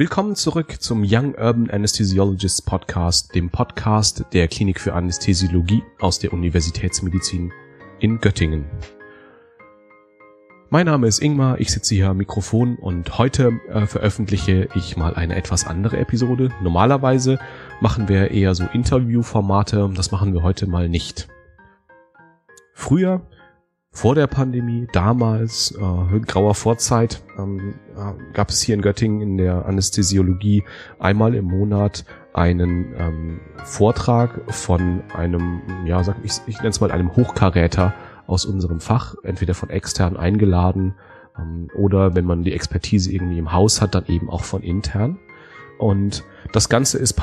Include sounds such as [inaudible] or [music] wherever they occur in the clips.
Willkommen zurück zum Young Urban Anesthesiologists Podcast, dem Podcast der Klinik für Anästhesiologie aus der Universitätsmedizin in Göttingen. Mein Name ist Ingmar, ich sitze hier am Mikrofon und heute äh, veröffentliche ich mal eine etwas andere Episode. Normalerweise machen wir eher so Interviewformate, das machen wir heute mal nicht. Früher vor der Pandemie, damals, äh, grauer Vorzeit, ähm, äh, gab es hier in Göttingen in der Anästhesiologie einmal im Monat einen ähm, Vortrag von einem, ja, sag ich, ich nenne es mal einem Hochkaräter aus unserem Fach, entweder von extern eingeladen ähm, oder wenn man die Expertise irgendwie im Haus hat, dann eben auch von intern. Und das Ganze ist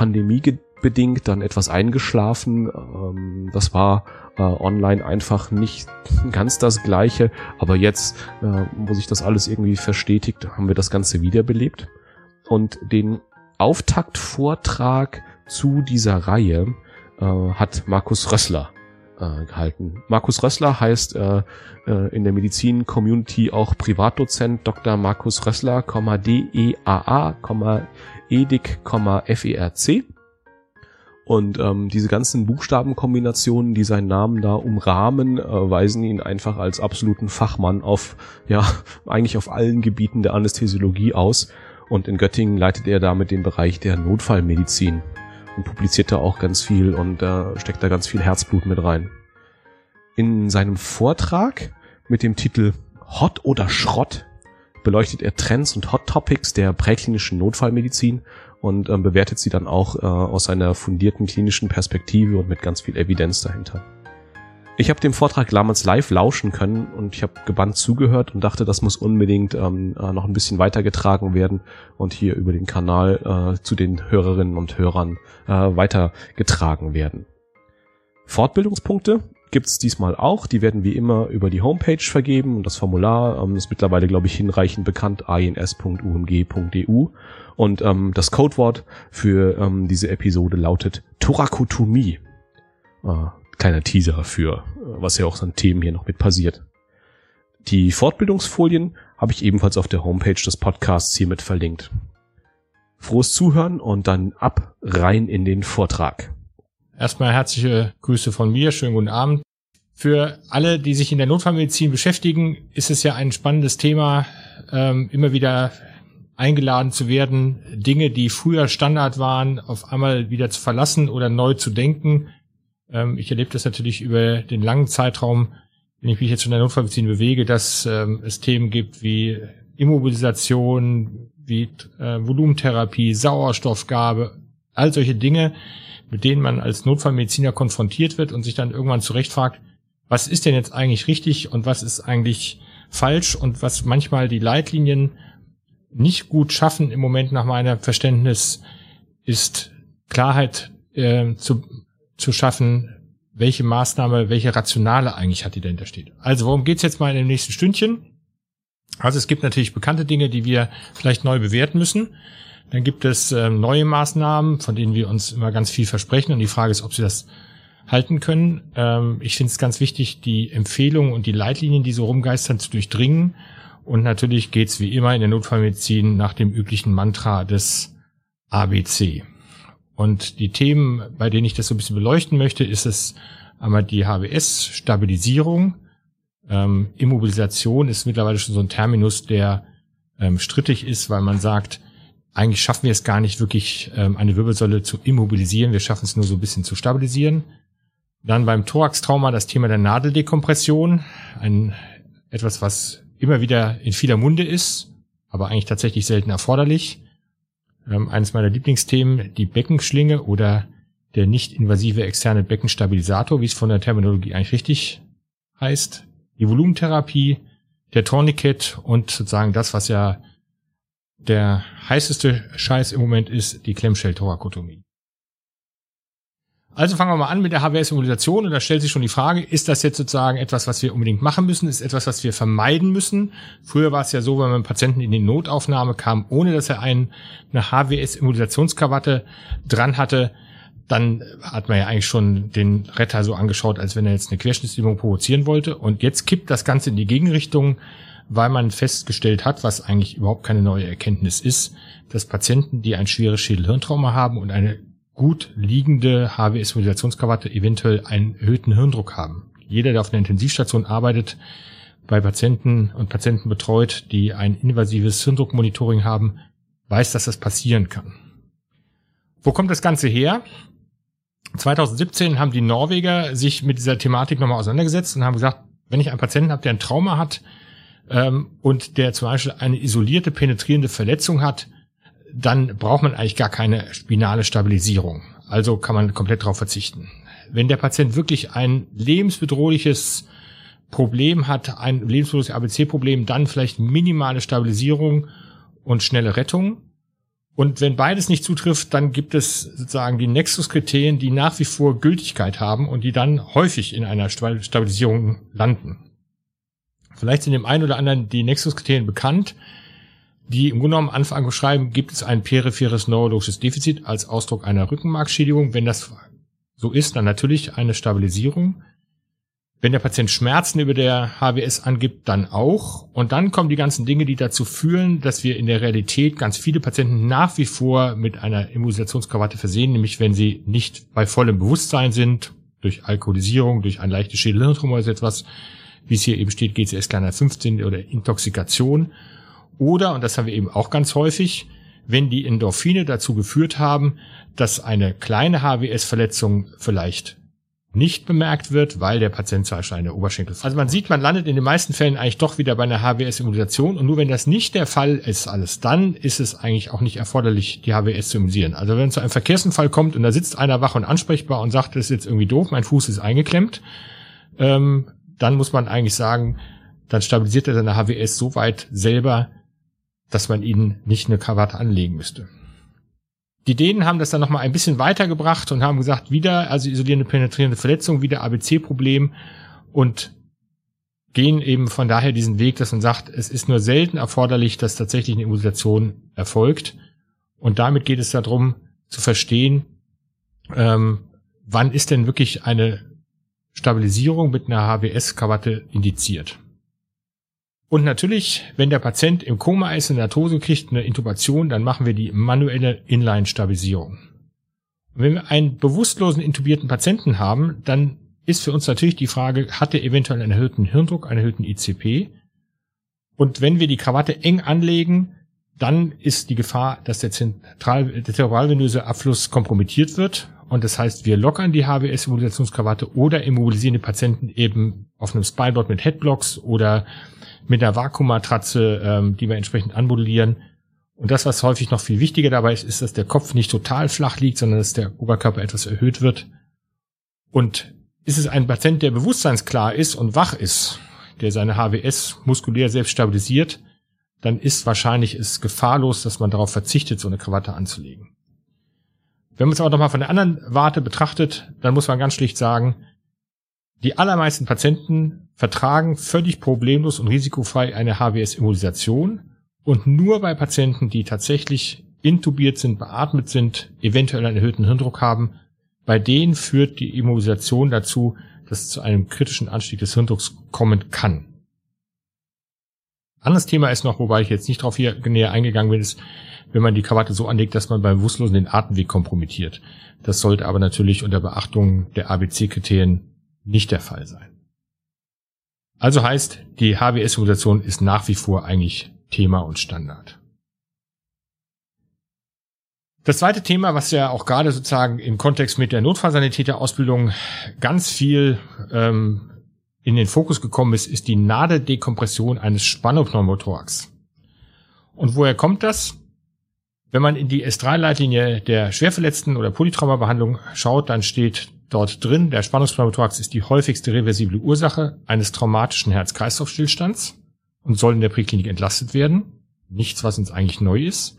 pandemiebedingt dann etwas eingeschlafen. Ähm, das war äh, online einfach nicht ganz das Gleiche. Aber jetzt, äh, wo sich das alles irgendwie verstetigt, haben wir das Ganze wiederbelebt. Und den Auftaktvortrag zu dieser Reihe äh, hat Markus Rössler äh, gehalten. Markus Rössler heißt äh, äh, in der Medizin-Community auch Privatdozent Dr. Markus Rössler, D-E-A-A, Edik, FERC. Und ähm, diese ganzen Buchstabenkombinationen, die seinen Namen da umrahmen, äh, weisen ihn einfach als absoluten Fachmann auf, ja, [laughs] eigentlich auf allen Gebieten der Anästhesiologie aus. Und in Göttingen leitet er damit den Bereich der Notfallmedizin und publiziert da auch ganz viel und äh, steckt da ganz viel Herzblut mit rein. In seinem Vortrag mit dem Titel Hot oder Schrott beleuchtet er Trends und Hot Topics der präklinischen Notfallmedizin und ähm, bewertet sie dann auch äh, aus einer fundierten klinischen Perspektive und mit ganz viel Evidenz dahinter. Ich habe dem Vortrag damals live lauschen können und ich habe gebannt zugehört und dachte, das muss unbedingt ähm, äh, noch ein bisschen weitergetragen werden und hier über den Kanal äh, zu den Hörerinnen und Hörern äh, weitergetragen werden. Fortbildungspunkte gibt's diesmal auch. Die werden wie immer über die Homepage vergeben und das Formular ähm, ist mittlerweile, glaube ich, hinreichend bekannt, ins.umg.eu. Und ähm, das Codewort für ähm, diese Episode lautet Thorakotomie. Äh, kleiner Teaser für, äh, was ja auch an Themen hier noch mit passiert. Die Fortbildungsfolien habe ich ebenfalls auf der Homepage des Podcasts hiermit verlinkt. Frohes Zuhören und dann ab rein in den Vortrag. Erstmal herzliche Grüße von mir. Schönen guten Abend. Für alle, die sich in der Notfallmedizin beschäftigen, ist es ja ein spannendes Thema, ähm, immer wieder eingeladen zu werden, Dinge, die früher Standard waren, auf einmal wieder zu verlassen oder neu zu denken. Ähm, ich erlebe das natürlich über den langen Zeitraum, wenn ich mich jetzt in der Notfallmedizin bewege, dass ähm, es Themen gibt wie Immobilisation, wie äh, Volumentherapie, Sauerstoffgabe, all solche Dinge, mit denen man als Notfallmediziner konfrontiert wird und sich dann irgendwann zurecht fragt, was ist denn jetzt eigentlich richtig und was ist eigentlich falsch und was manchmal die Leitlinien nicht gut schaffen im Moment nach meinem Verständnis ist Klarheit äh, zu, zu schaffen, welche Maßnahme, welche Rationale eigentlich hat, die dahinter steht. Also worum geht's jetzt mal in dem nächsten Stündchen? Also es gibt natürlich bekannte Dinge, die wir vielleicht neu bewerten müssen. Dann gibt es ähm, neue Maßnahmen, von denen wir uns immer ganz viel versprechen. Und die Frage ist, ob sie das halten können. Ähm, ich finde es ganz wichtig, die Empfehlungen und die Leitlinien, die so rumgeistern, zu durchdringen. Und natürlich geht's wie immer in der Notfallmedizin nach dem üblichen Mantra des ABC. Und die Themen, bei denen ich das so ein bisschen beleuchten möchte, ist es einmal die HBS-Stabilisierung. Ähm, Immobilisation ist mittlerweile schon so ein Terminus, der ähm, strittig ist, weil man sagt, eigentlich schaffen wir es gar nicht wirklich, ähm, eine Wirbelsäule zu immobilisieren. Wir schaffen es nur so ein bisschen zu stabilisieren. Dann beim Thorax-Trauma das Thema der Nadeldekompression. Ein, etwas, was immer wieder in vieler Munde ist, aber eigentlich tatsächlich selten erforderlich. Ähm, eines meiner Lieblingsthemen, die Beckenschlinge oder der nicht-invasive externe Beckenstabilisator, wie es von der Terminologie eigentlich richtig heißt. Die Volumentherapie, der Tourniquet und sozusagen das, was ja der heißeste Scheiß im Moment ist die Klemmschelltorakotomie. Also fangen wir mal an mit der HWS-Immunisation und da stellt sich schon die Frage, ist das jetzt sozusagen etwas, was wir unbedingt machen müssen? Ist etwas, was wir vermeiden müssen? Früher war es ja so, wenn man Patienten in die Notaufnahme kam, ohne dass er einen, eine HWS-Immunisationskrawatte dran hatte, dann hat man ja eigentlich schon den Retter so angeschaut, als wenn er jetzt eine Querschnittslähmung provozieren wollte. Und jetzt kippt das Ganze in die Gegenrichtung, weil man festgestellt hat, was eigentlich überhaupt keine neue Erkenntnis ist, dass Patienten, die ein schweres Schädelhirntrauma haben und eine gut liegende HWS-Modulationskrawatte eventuell einen erhöhten Hirndruck haben. Jeder, der auf einer Intensivstation arbeitet, bei Patienten und Patienten betreut, die ein invasives Hirndruckmonitoring haben, weiß, dass das passieren kann. Wo kommt das Ganze her? 2017 haben die Norweger sich mit dieser Thematik nochmal auseinandergesetzt und haben gesagt, wenn ich einen Patienten habe, der ein Trauma hat ähm, und der zum Beispiel eine isolierte penetrierende Verletzung hat, dann braucht man eigentlich gar keine spinale Stabilisierung. Also kann man komplett darauf verzichten. Wenn der Patient wirklich ein lebensbedrohliches Problem hat, ein lebensbedrohliches ABC-Problem, dann vielleicht minimale Stabilisierung und schnelle Rettung. Und wenn beides nicht zutrifft, dann gibt es sozusagen die Nexus-Kriterien, die nach wie vor Gültigkeit haben und die dann häufig in einer Stabilisierung landen. Vielleicht sind dem einen oder anderen die Nexus-Kriterien bekannt, die im Grunde genommen Anfang beschreiben, gibt es ein peripheres neurologisches Defizit als Ausdruck einer Rückenmarkschädigung. Wenn das so ist, dann natürlich eine Stabilisierung. Wenn der Patient Schmerzen über der HWS angibt, dann auch. Und dann kommen die ganzen Dinge, die dazu führen, dass wir in der Realität ganz viele Patienten nach wie vor mit einer Immunisationskrawatte versehen, nämlich wenn sie nicht bei vollem Bewusstsein sind, durch Alkoholisierung, durch ein leichtes Schädelhirntrauma oder etwas, wie es hier eben steht, GCS kleiner 15 oder Intoxikation. Oder, und das haben wir eben auch ganz häufig, wenn die Endorphine dazu geführt haben, dass eine kleine HWS-Verletzung vielleicht nicht bemerkt wird, weil der Patient zum Beispiel eine Oberschenkel. Also man sieht, man landet in den meisten Fällen eigentlich doch wieder bei einer HWS-Immunisation und nur wenn das nicht der Fall ist, alles dann ist es eigentlich auch nicht erforderlich, die HWS zu immunisieren. Also wenn zu einem Verkehrsunfall kommt und da sitzt einer wach und ansprechbar und sagt, das ist jetzt irgendwie doof, mein Fuß ist eingeklemmt, ähm, dann muss man eigentlich sagen, dann stabilisiert er seine HWS so weit selber, dass man ihnen nicht eine Krawatte anlegen müsste. Die Dänen haben das dann nochmal ein bisschen weitergebracht und haben gesagt, wieder, also isolierende penetrierende Verletzung, wieder ABC-Problem und gehen eben von daher diesen Weg, dass man sagt, es ist nur selten erforderlich, dass tatsächlich eine Immunisation erfolgt. Und damit geht es darum, zu verstehen, ähm, wann ist denn wirklich eine Stabilisierung mit einer HWS-Krawatte indiziert. Und natürlich, wenn der Patient im Koma ist, eine Narkose kriegt, eine Intubation, dann machen wir die manuelle Inline-Stabilisierung. Wenn wir einen bewusstlosen intubierten Patienten haben, dann ist für uns natürlich die Frage, hat er eventuell einen erhöhten Hirndruck, einen erhöhten ICP? Und wenn wir die Krawatte eng anlegen, dann ist die Gefahr, dass der, zentral, der zerebralvenöse Abfluss kompromittiert wird. Und das heißt, wir lockern die HWS-Immunisationskrawatte oder immobilisieren die Patienten eben auf einem Spineboard mit Headblocks oder mit einer Vakuummatratze, ähm, die wir entsprechend anmodellieren. Und das, was häufig noch viel wichtiger dabei ist, ist, dass der Kopf nicht total flach liegt, sondern dass der Oberkörper etwas erhöht wird. Und ist es ein Patient, der bewusstseinsklar ist und wach ist, der seine HWS muskulär selbst stabilisiert, dann ist wahrscheinlich es gefahrlos, dass man darauf verzichtet, so eine Krawatte anzulegen. Wenn man es aber nochmal von der anderen Warte betrachtet, dann muss man ganz schlicht sagen, die allermeisten Patienten vertragen völlig problemlos und risikofrei eine HWS-Immunisation und nur bei Patienten, die tatsächlich intubiert sind, beatmet sind, eventuell einen erhöhten Hirndruck haben, bei denen führt die Immunisation dazu, dass es zu einem kritischen Anstieg des Hirndrucks kommen kann. Anderes Thema ist noch, wobei ich jetzt nicht darauf hier näher eingegangen bin, ist, wenn man die Krawatte so anlegt, dass man beim Bewusstlosen den Atemweg kompromittiert. Das sollte aber natürlich unter Beachtung der ABC-Kriterien nicht der Fall sein. Also heißt, die HWS-Simulation ist nach wie vor eigentlich Thema und Standard. Das zweite Thema, was ja auch gerade sozusagen im Kontext mit der Notfallsanitäterausbildung ganz viel ähm, in den Fokus gekommen ist, ist die Nadeldekompression eines Spannungpneumothorax. Und woher kommt das? Wenn man in die S3-Leitlinie der Schwerverletzten oder Polytraumabehandlung schaut, dann steht dort drin, der Spannungspneumothorax ist die häufigste reversible Ursache eines traumatischen Herz-Kreislauf-Stillstands und soll in der Präklinik entlastet werden. Nichts, was uns eigentlich neu ist.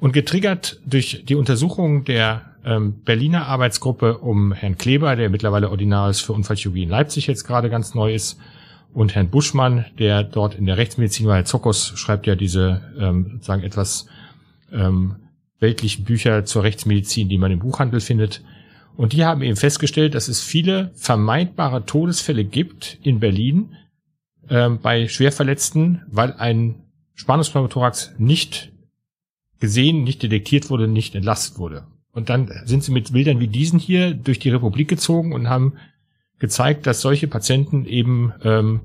Und getriggert durch die Untersuchung der ähm, Berliner Arbeitsgruppe um Herrn Kleber, der mittlerweile Ordinaris für Unfallchirurgie in Leipzig jetzt gerade ganz neu ist, und Herrn Buschmann, der dort in der Rechtsmedizin, weil Zokos schreibt ja diese ähm, sozusagen etwas ähm, weltlichen Bücher zur Rechtsmedizin, die man im Buchhandel findet, und die haben eben festgestellt, dass es viele vermeidbare Todesfälle gibt in Berlin, ähm, bei Schwerverletzten, weil ein Spannungspneumothorax nicht gesehen, nicht detektiert wurde, nicht entlastet wurde. Und dann sind sie mit Bildern wie diesen hier durch die Republik gezogen und haben gezeigt, dass solche Patienten eben ähm,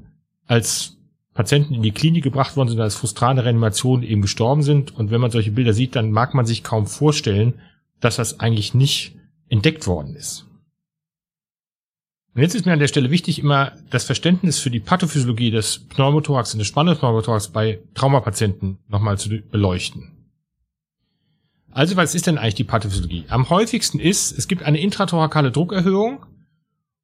als Patienten in die Klinik gebracht worden sind, als frustrale Reanimation eben gestorben sind. Und wenn man solche Bilder sieht, dann mag man sich kaum vorstellen, dass das eigentlich nicht entdeckt worden ist. Und jetzt ist mir an der Stelle wichtig, immer das Verständnis für die Pathophysiologie des Pneumothorax und des Spannungspneumothorax bei Traumapatienten nochmal zu beleuchten. Also, was ist denn eigentlich die Pathophysiologie? Am häufigsten ist, es gibt eine intrathorakale Druckerhöhung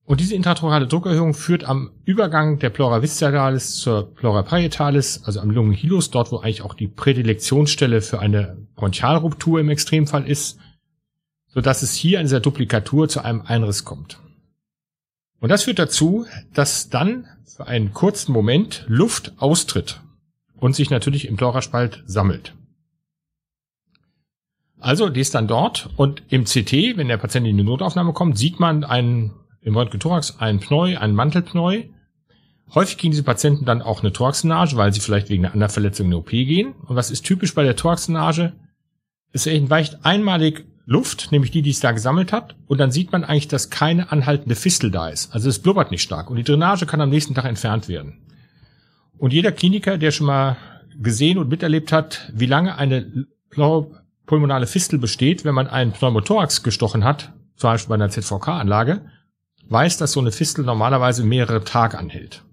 und diese intratorale Druckerhöhung führt am Übergang der Pleura visceralis zur Pleura parietalis, also am Lungenhilus, dort wo eigentlich auch die Prädilektionsstelle für eine Bronchialruptur im Extremfall ist, so dass es hier in dieser Duplikatur zu einem Einriss kommt. Und das führt dazu, dass dann für einen kurzen Moment Luft austritt und sich natürlich im Pleuraspalt sammelt. Also, die ist dann dort und im CT, wenn der Patient in die Notaufnahme kommt, sieht man einen im Röntgen-Thorax ein Pneu, ein Mantelpneu. Häufig kriegen diese Patienten dann auch eine Thoraxenage, weil sie vielleicht wegen einer anderen Verletzung in die OP gehen. Und was ist typisch bei der Thoraxenage? Es entweicht einmalig Luft, nämlich die, die es da gesammelt hat, und dann sieht man eigentlich, dass keine anhaltende Fistel da ist. Also es blubbert nicht stark und die Drainage kann am nächsten Tag entfernt werden. Und jeder Kliniker, der schon mal gesehen und miterlebt hat, wie lange eine pulmonale Fistel besteht, wenn man einen Pneumothorax gestochen hat, zum Beispiel bei einer ZVK-Anlage, weiß, dass so eine Fistel normalerweise mehrere Tage anhält.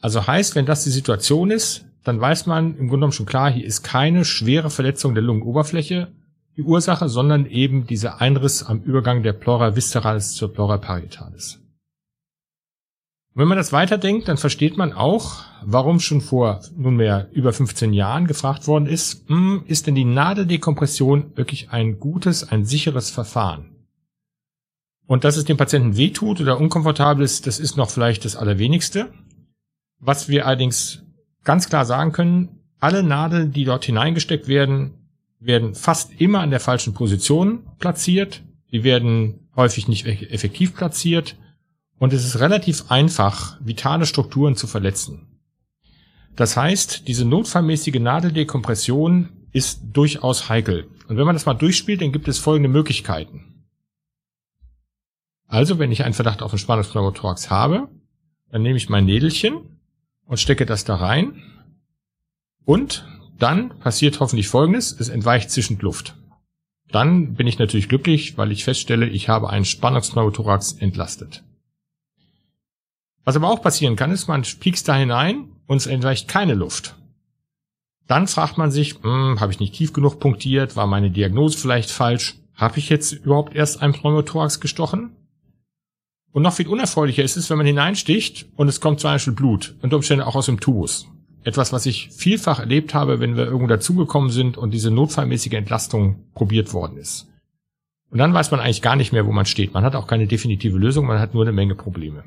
Also heißt, wenn das die Situation ist, dann weiß man im Grunde genommen schon klar, hier ist keine schwere Verletzung der Lungenoberfläche die Ursache, sondern eben dieser Einriss am Übergang der Pleura visceralis zur Pleura parietalis. wenn man das weiterdenkt, dann versteht man auch, warum schon vor nunmehr über 15 Jahren gefragt worden ist, hm, ist denn die Nadeldekompression wirklich ein gutes, ein sicheres Verfahren? Und dass es dem Patienten wehtut oder unkomfortabel ist, das ist noch vielleicht das Allerwenigste. Was wir allerdings ganz klar sagen können, alle Nadeln, die dort hineingesteckt werden, werden fast immer an der falschen Position platziert. Die werden häufig nicht effektiv platziert. Und es ist relativ einfach, vitale Strukturen zu verletzen. Das heißt, diese notfallmäßige Nadeldekompression ist durchaus heikel. Und wenn man das mal durchspielt, dann gibt es folgende Möglichkeiten. Also, wenn ich einen Verdacht auf einen Spannungspneumothorax habe, dann nehme ich mein Nädelchen und stecke das da rein. Und dann passiert hoffentlich Folgendes, es entweicht zischend Luft. Dann bin ich natürlich glücklich, weil ich feststelle, ich habe einen Spannungspneumothorax entlastet. Was aber auch passieren kann, ist, man piekst da hinein und es entweicht keine Luft. Dann fragt man sich, hm, habe ich nicht tief genug punktiert, war meine Diagnose vielleicht falsch, habe ich jetzt überhaupt erst einen Pneumothorax gestochen? Und noch viel unerfreulicher ist es, wenn man hineinsticht und es kommt zum Beispiel Blut, unter Umständen auch aus dem Tubus. Etwas, was ich vielfach erlebt habe, wenn wir irgendwo dazugekommen sind und diese notfallmäßige Entlastung probiert worden ist. Und dann weiß man eigentlich gar nicht mehr, wo man steht. Man hat auch keine definitive Lösung, man hat nur eine Menge Probleme.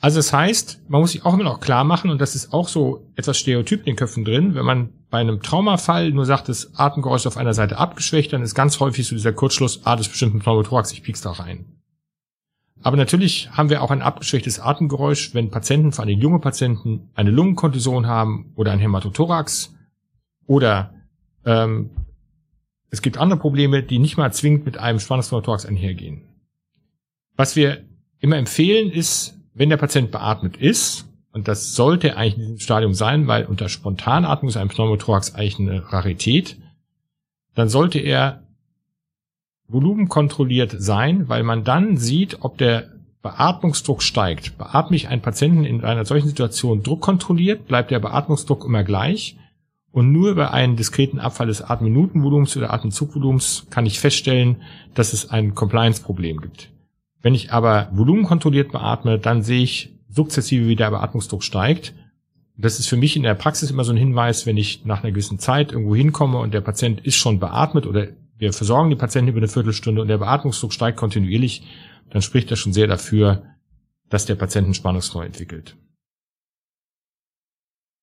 Also das heißt, man muss sich auch immer noch klar machen, und das ist auch so etwas Stereotyp in den Köpfen drin, wenn man bei einem Traumafall nur sagt, das Atemgeräusch auf einer Seite abgeschwächt, dann ist ganz häufig so dieser Kurzschluss, ah, das ist bestimmt ein Pneumothorax, ich piek's da rein. Aber natürlich haben wir auch ein abgeschwächtes Atemgeräusch, wenn Patienten, vor allem junge Patienten, eine Lungenkontusion haben oder ein Hämatothorax oder ähm, es gibt andere Probleme, die nicht mal zwingend mit einem Spannungspneumothorax einhergehen. Was wir immer empfehlen ist, wenn der Patient beatmet ist, und das sollte eigentlich in diesem Stadium sein, weil unter Spontanatmung ist ein Pneumothorax eigentlich eine Rarität, dann sollte er volumenkontrolliert sein, weil man dann sieht, ob der Beatmungsdruck steigt. Beatme ich einen Patienten in einer solchen Situation druckkontrolliert, bleibt der Beatmungsdruck immer gleich. Und nur bei einem diskreten Abfall des Atemminutenvolumens oder Atemzugvolumens kann ich feststellen, dass es ein Compliance-Problem gibt. Wenn ich aber volumenkontrolliert beatme, dann sehe ich sukzessive, wie der Beatmungsdruck steigt. Das ist für mich in der Praxis immer so ein Hinweis, wenn ich nach einer gewissen Zeit irgendwo hinkomme und der Patient ist schon beatmet oder wir versorgen die Patienten über eine Viertelstunde und der Beatmungsdruck steigt kontinuierlich, dann spricht das schon sehr dafür, dass der Patient einen Spannungsneu entwickelt.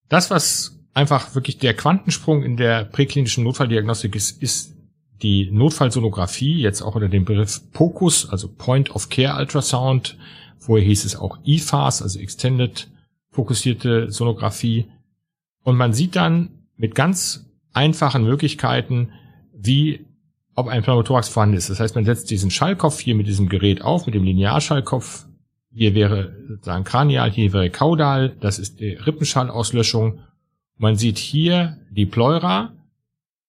Das, was einfach wirklich der Quantensprung in der präklinischen Notfalldiagnostik ist, ist die Notfallsonographie, jetzt auch unter dem Begriff POCUS, also Point of Care Ultrasound. Vorher hieß es auch EFAS, also Extended fokussierte Sonographie. Und man sieht dann mit ganz einfachen Möglichkeiten, wie ob ein Pneumothorax vorhanden ist. Das heißt, man setzt diesen Schallkopf hier mit diesem Gerät auf, mit dem Linearschallkopf. Hier wäre sozusagen kranial, hier wäre kaudal. Das ist die Rippenschallauslöschung. Man sieht hier die Pleura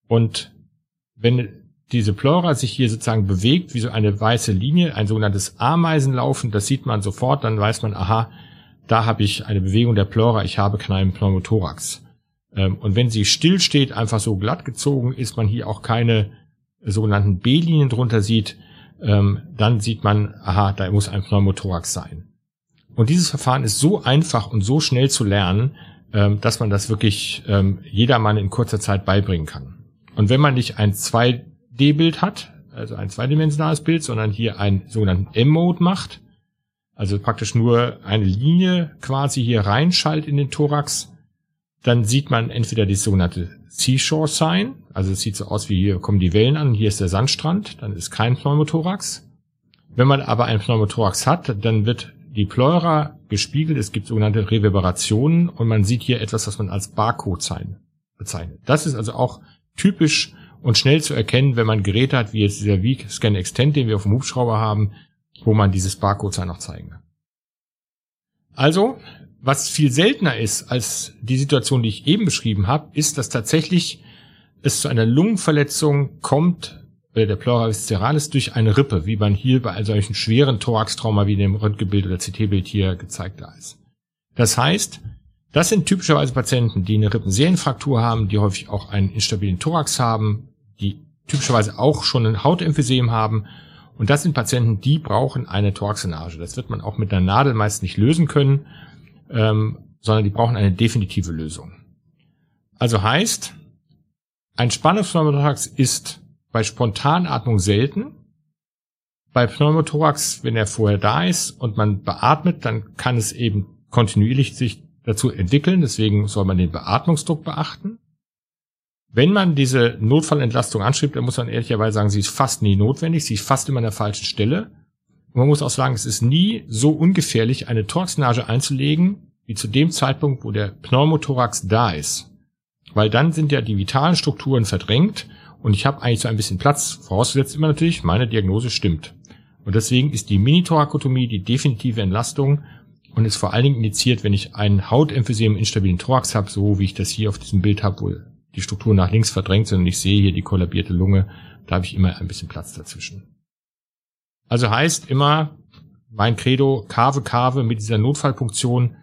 und wenn diese Pleura sich hier sozusagen bewegt, wie so eine weiße Linie, ein sogenanntes Ameisenlaufen, das sieht man sofort, dann weiß man, aha, da habe ich eine Bewegung der Pleura, ich habe keinen Pneumothorax. Ähm, und wenn sie still steht, einfach so glatt gezogen, ist man hier auch keine sogenannten B-Linien drunter sieht, ähm, dann sieht man, aha, da muss ein Pneumothorax sein. Und dieses Verfahren ist so einfach und so schnell zu lernen, ähm, dass man das wirklich jedermann in kurzer Zeit beibringen kann. Und wenn man nicht ein 2D-Bild hat, also ein zweidimensionales Bild, sondern hier einen sogenannten M-Mode macht, also praktisch nur eine Linie quasi hier reinschaltet in den Thorax, dann sieht man entweder die sogenannte Seashore Sign, also es sieht so aus wie hier kommen die Wellen an, hier ist der Sandstrand, dann ist kein Pneumothorax. Wenn man aber einen Pneumothorax hat, dann wird die Pleura gespiegelt, es gibt sogenannte Reverberationen und man sieht hier etwas, was man als Barcode-Sign bezeichnet. Das ist also auch typisch und schnell zu erkennen, wenn man Geräte hat, wie jetzt dieser Weak Scan Extend, den wir auf dem Hubschrauber haben, wo man dieses Barcode-Sign noch zeigen kann. Also, was viel seltener ist als die Situation, die ich eben beschrieben habe, ist, dass tatsächlich es zu einer Lungenverletzung kommt, äh, der Pleura visceralis durch eine Rippe, wie man hier bei solchen schweren Thoraxtrauma wie dem Röntgenbild oder CT-Bild hier gezeigt da ist. Das heißt, das sind typischerweise Patienten, die eine Rippenserienfraktur haben, die häufig auch einen instabilen Thorax haben, die typischerweise auch schon ein Hautemphysem haben. Und das sind Patienten, die brauchen eine Thoraxenage. Das wird man auch mit einer Nadel meist nicht lösen können ähm, sondern die brauchen eine definitive Lösung. Also heißt, ein Spannungspneumothorax ist bei Spontanatmung selten. Bei Pneumothorax, wenn er vorher da ist und man beatmet, dann kann es eben kontinuierlich sich dazu entwickeln. Deswegen soll man den Beatmungsdruck beachten. Wenn man diese Notfallentlastung anschreibt, dann muss man ehrlicherweise sagen, sie ist fast nie notwendig, sie ist fast immer an der falschen Stelle. Und man muss auch sagen, es ist nie so ungefährlich, eine Thoraxnage einzulegen, wie zu dem Zeitpunkt, wo der Pneumothorax da ist. Weil dann sind ja die vitalen Strukturen verdrängt und ich habe eigentlich so ein bisschen Platz, vorausgesetzt immer natürlich, meine Diagnose stimmt. Und deswegen ist die Minithorakotomie die definitive Entlastung und ist vor allen Dingen indiziert, wenn ich einen Hautemphysem instabilen Thorax habe, so wie ich das hier auf diesem Bild habe, wo die Strukturen nach links verdrängt sind und ich sehe hier die kollabierte Lunge, da habe ich immer ein bisschen Platz dazwischen. Also heißt immer mein Credo, Kave, Kave mit dieser Notfallfunktion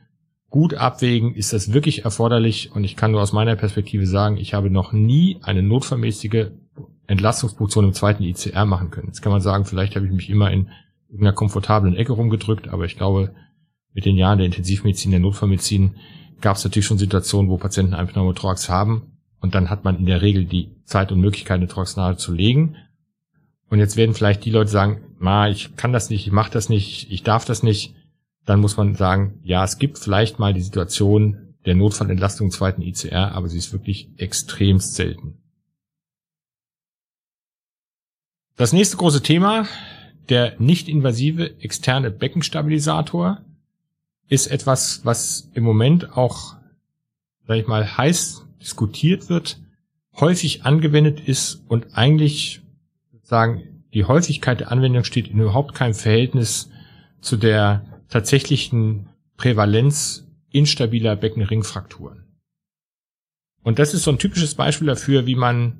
gut abwägen, ist das wirklich erforderlich? Und ich kann nur aus meiner Perspektive sagen, ich habe noch nie eine notfallmäßige Entlastungspunktion im zweiten ICR machen können. Jetzt kann man sagen, vielleicht habe ich mich immer in irgendeiner komfortablen Ecke rumgedrückt, aber ich glaube, mit den Jahren der Intensivmedizin, der Notfallmedizin gab es natürlich schon Situationen, wo Patienten einen Pneumothorax haben. Und dann hat man in der Regel die Zeit und Möglichkeit, eine Thoraxnadel zu legen und jetzt werden vielleicht die Leute sagen, ma, ich kann das nicht, ich mache das nicht, ich darf das nicht. Dann muss man sagen, ja, es gibt vielleicht mal die Situation der Notfallentlastung im zweiten ICR, aber sie ist wirklich extremst selten. Das nächste große Thema, der nicht-invasive externe Beckenstabilisator, ist etwas, was im Moment auch, sag ich mal, heiß diskutiert wird, häufig angewendet ist und eigentlich sagen, die Häufigkeit der Anwendung steht in überhaupt keinem Verhältnis zu der tatsächlichen Prävalenz instabiler Beckenringfrakturen. Und das ist so ein typisches Beispiel dafür, wie man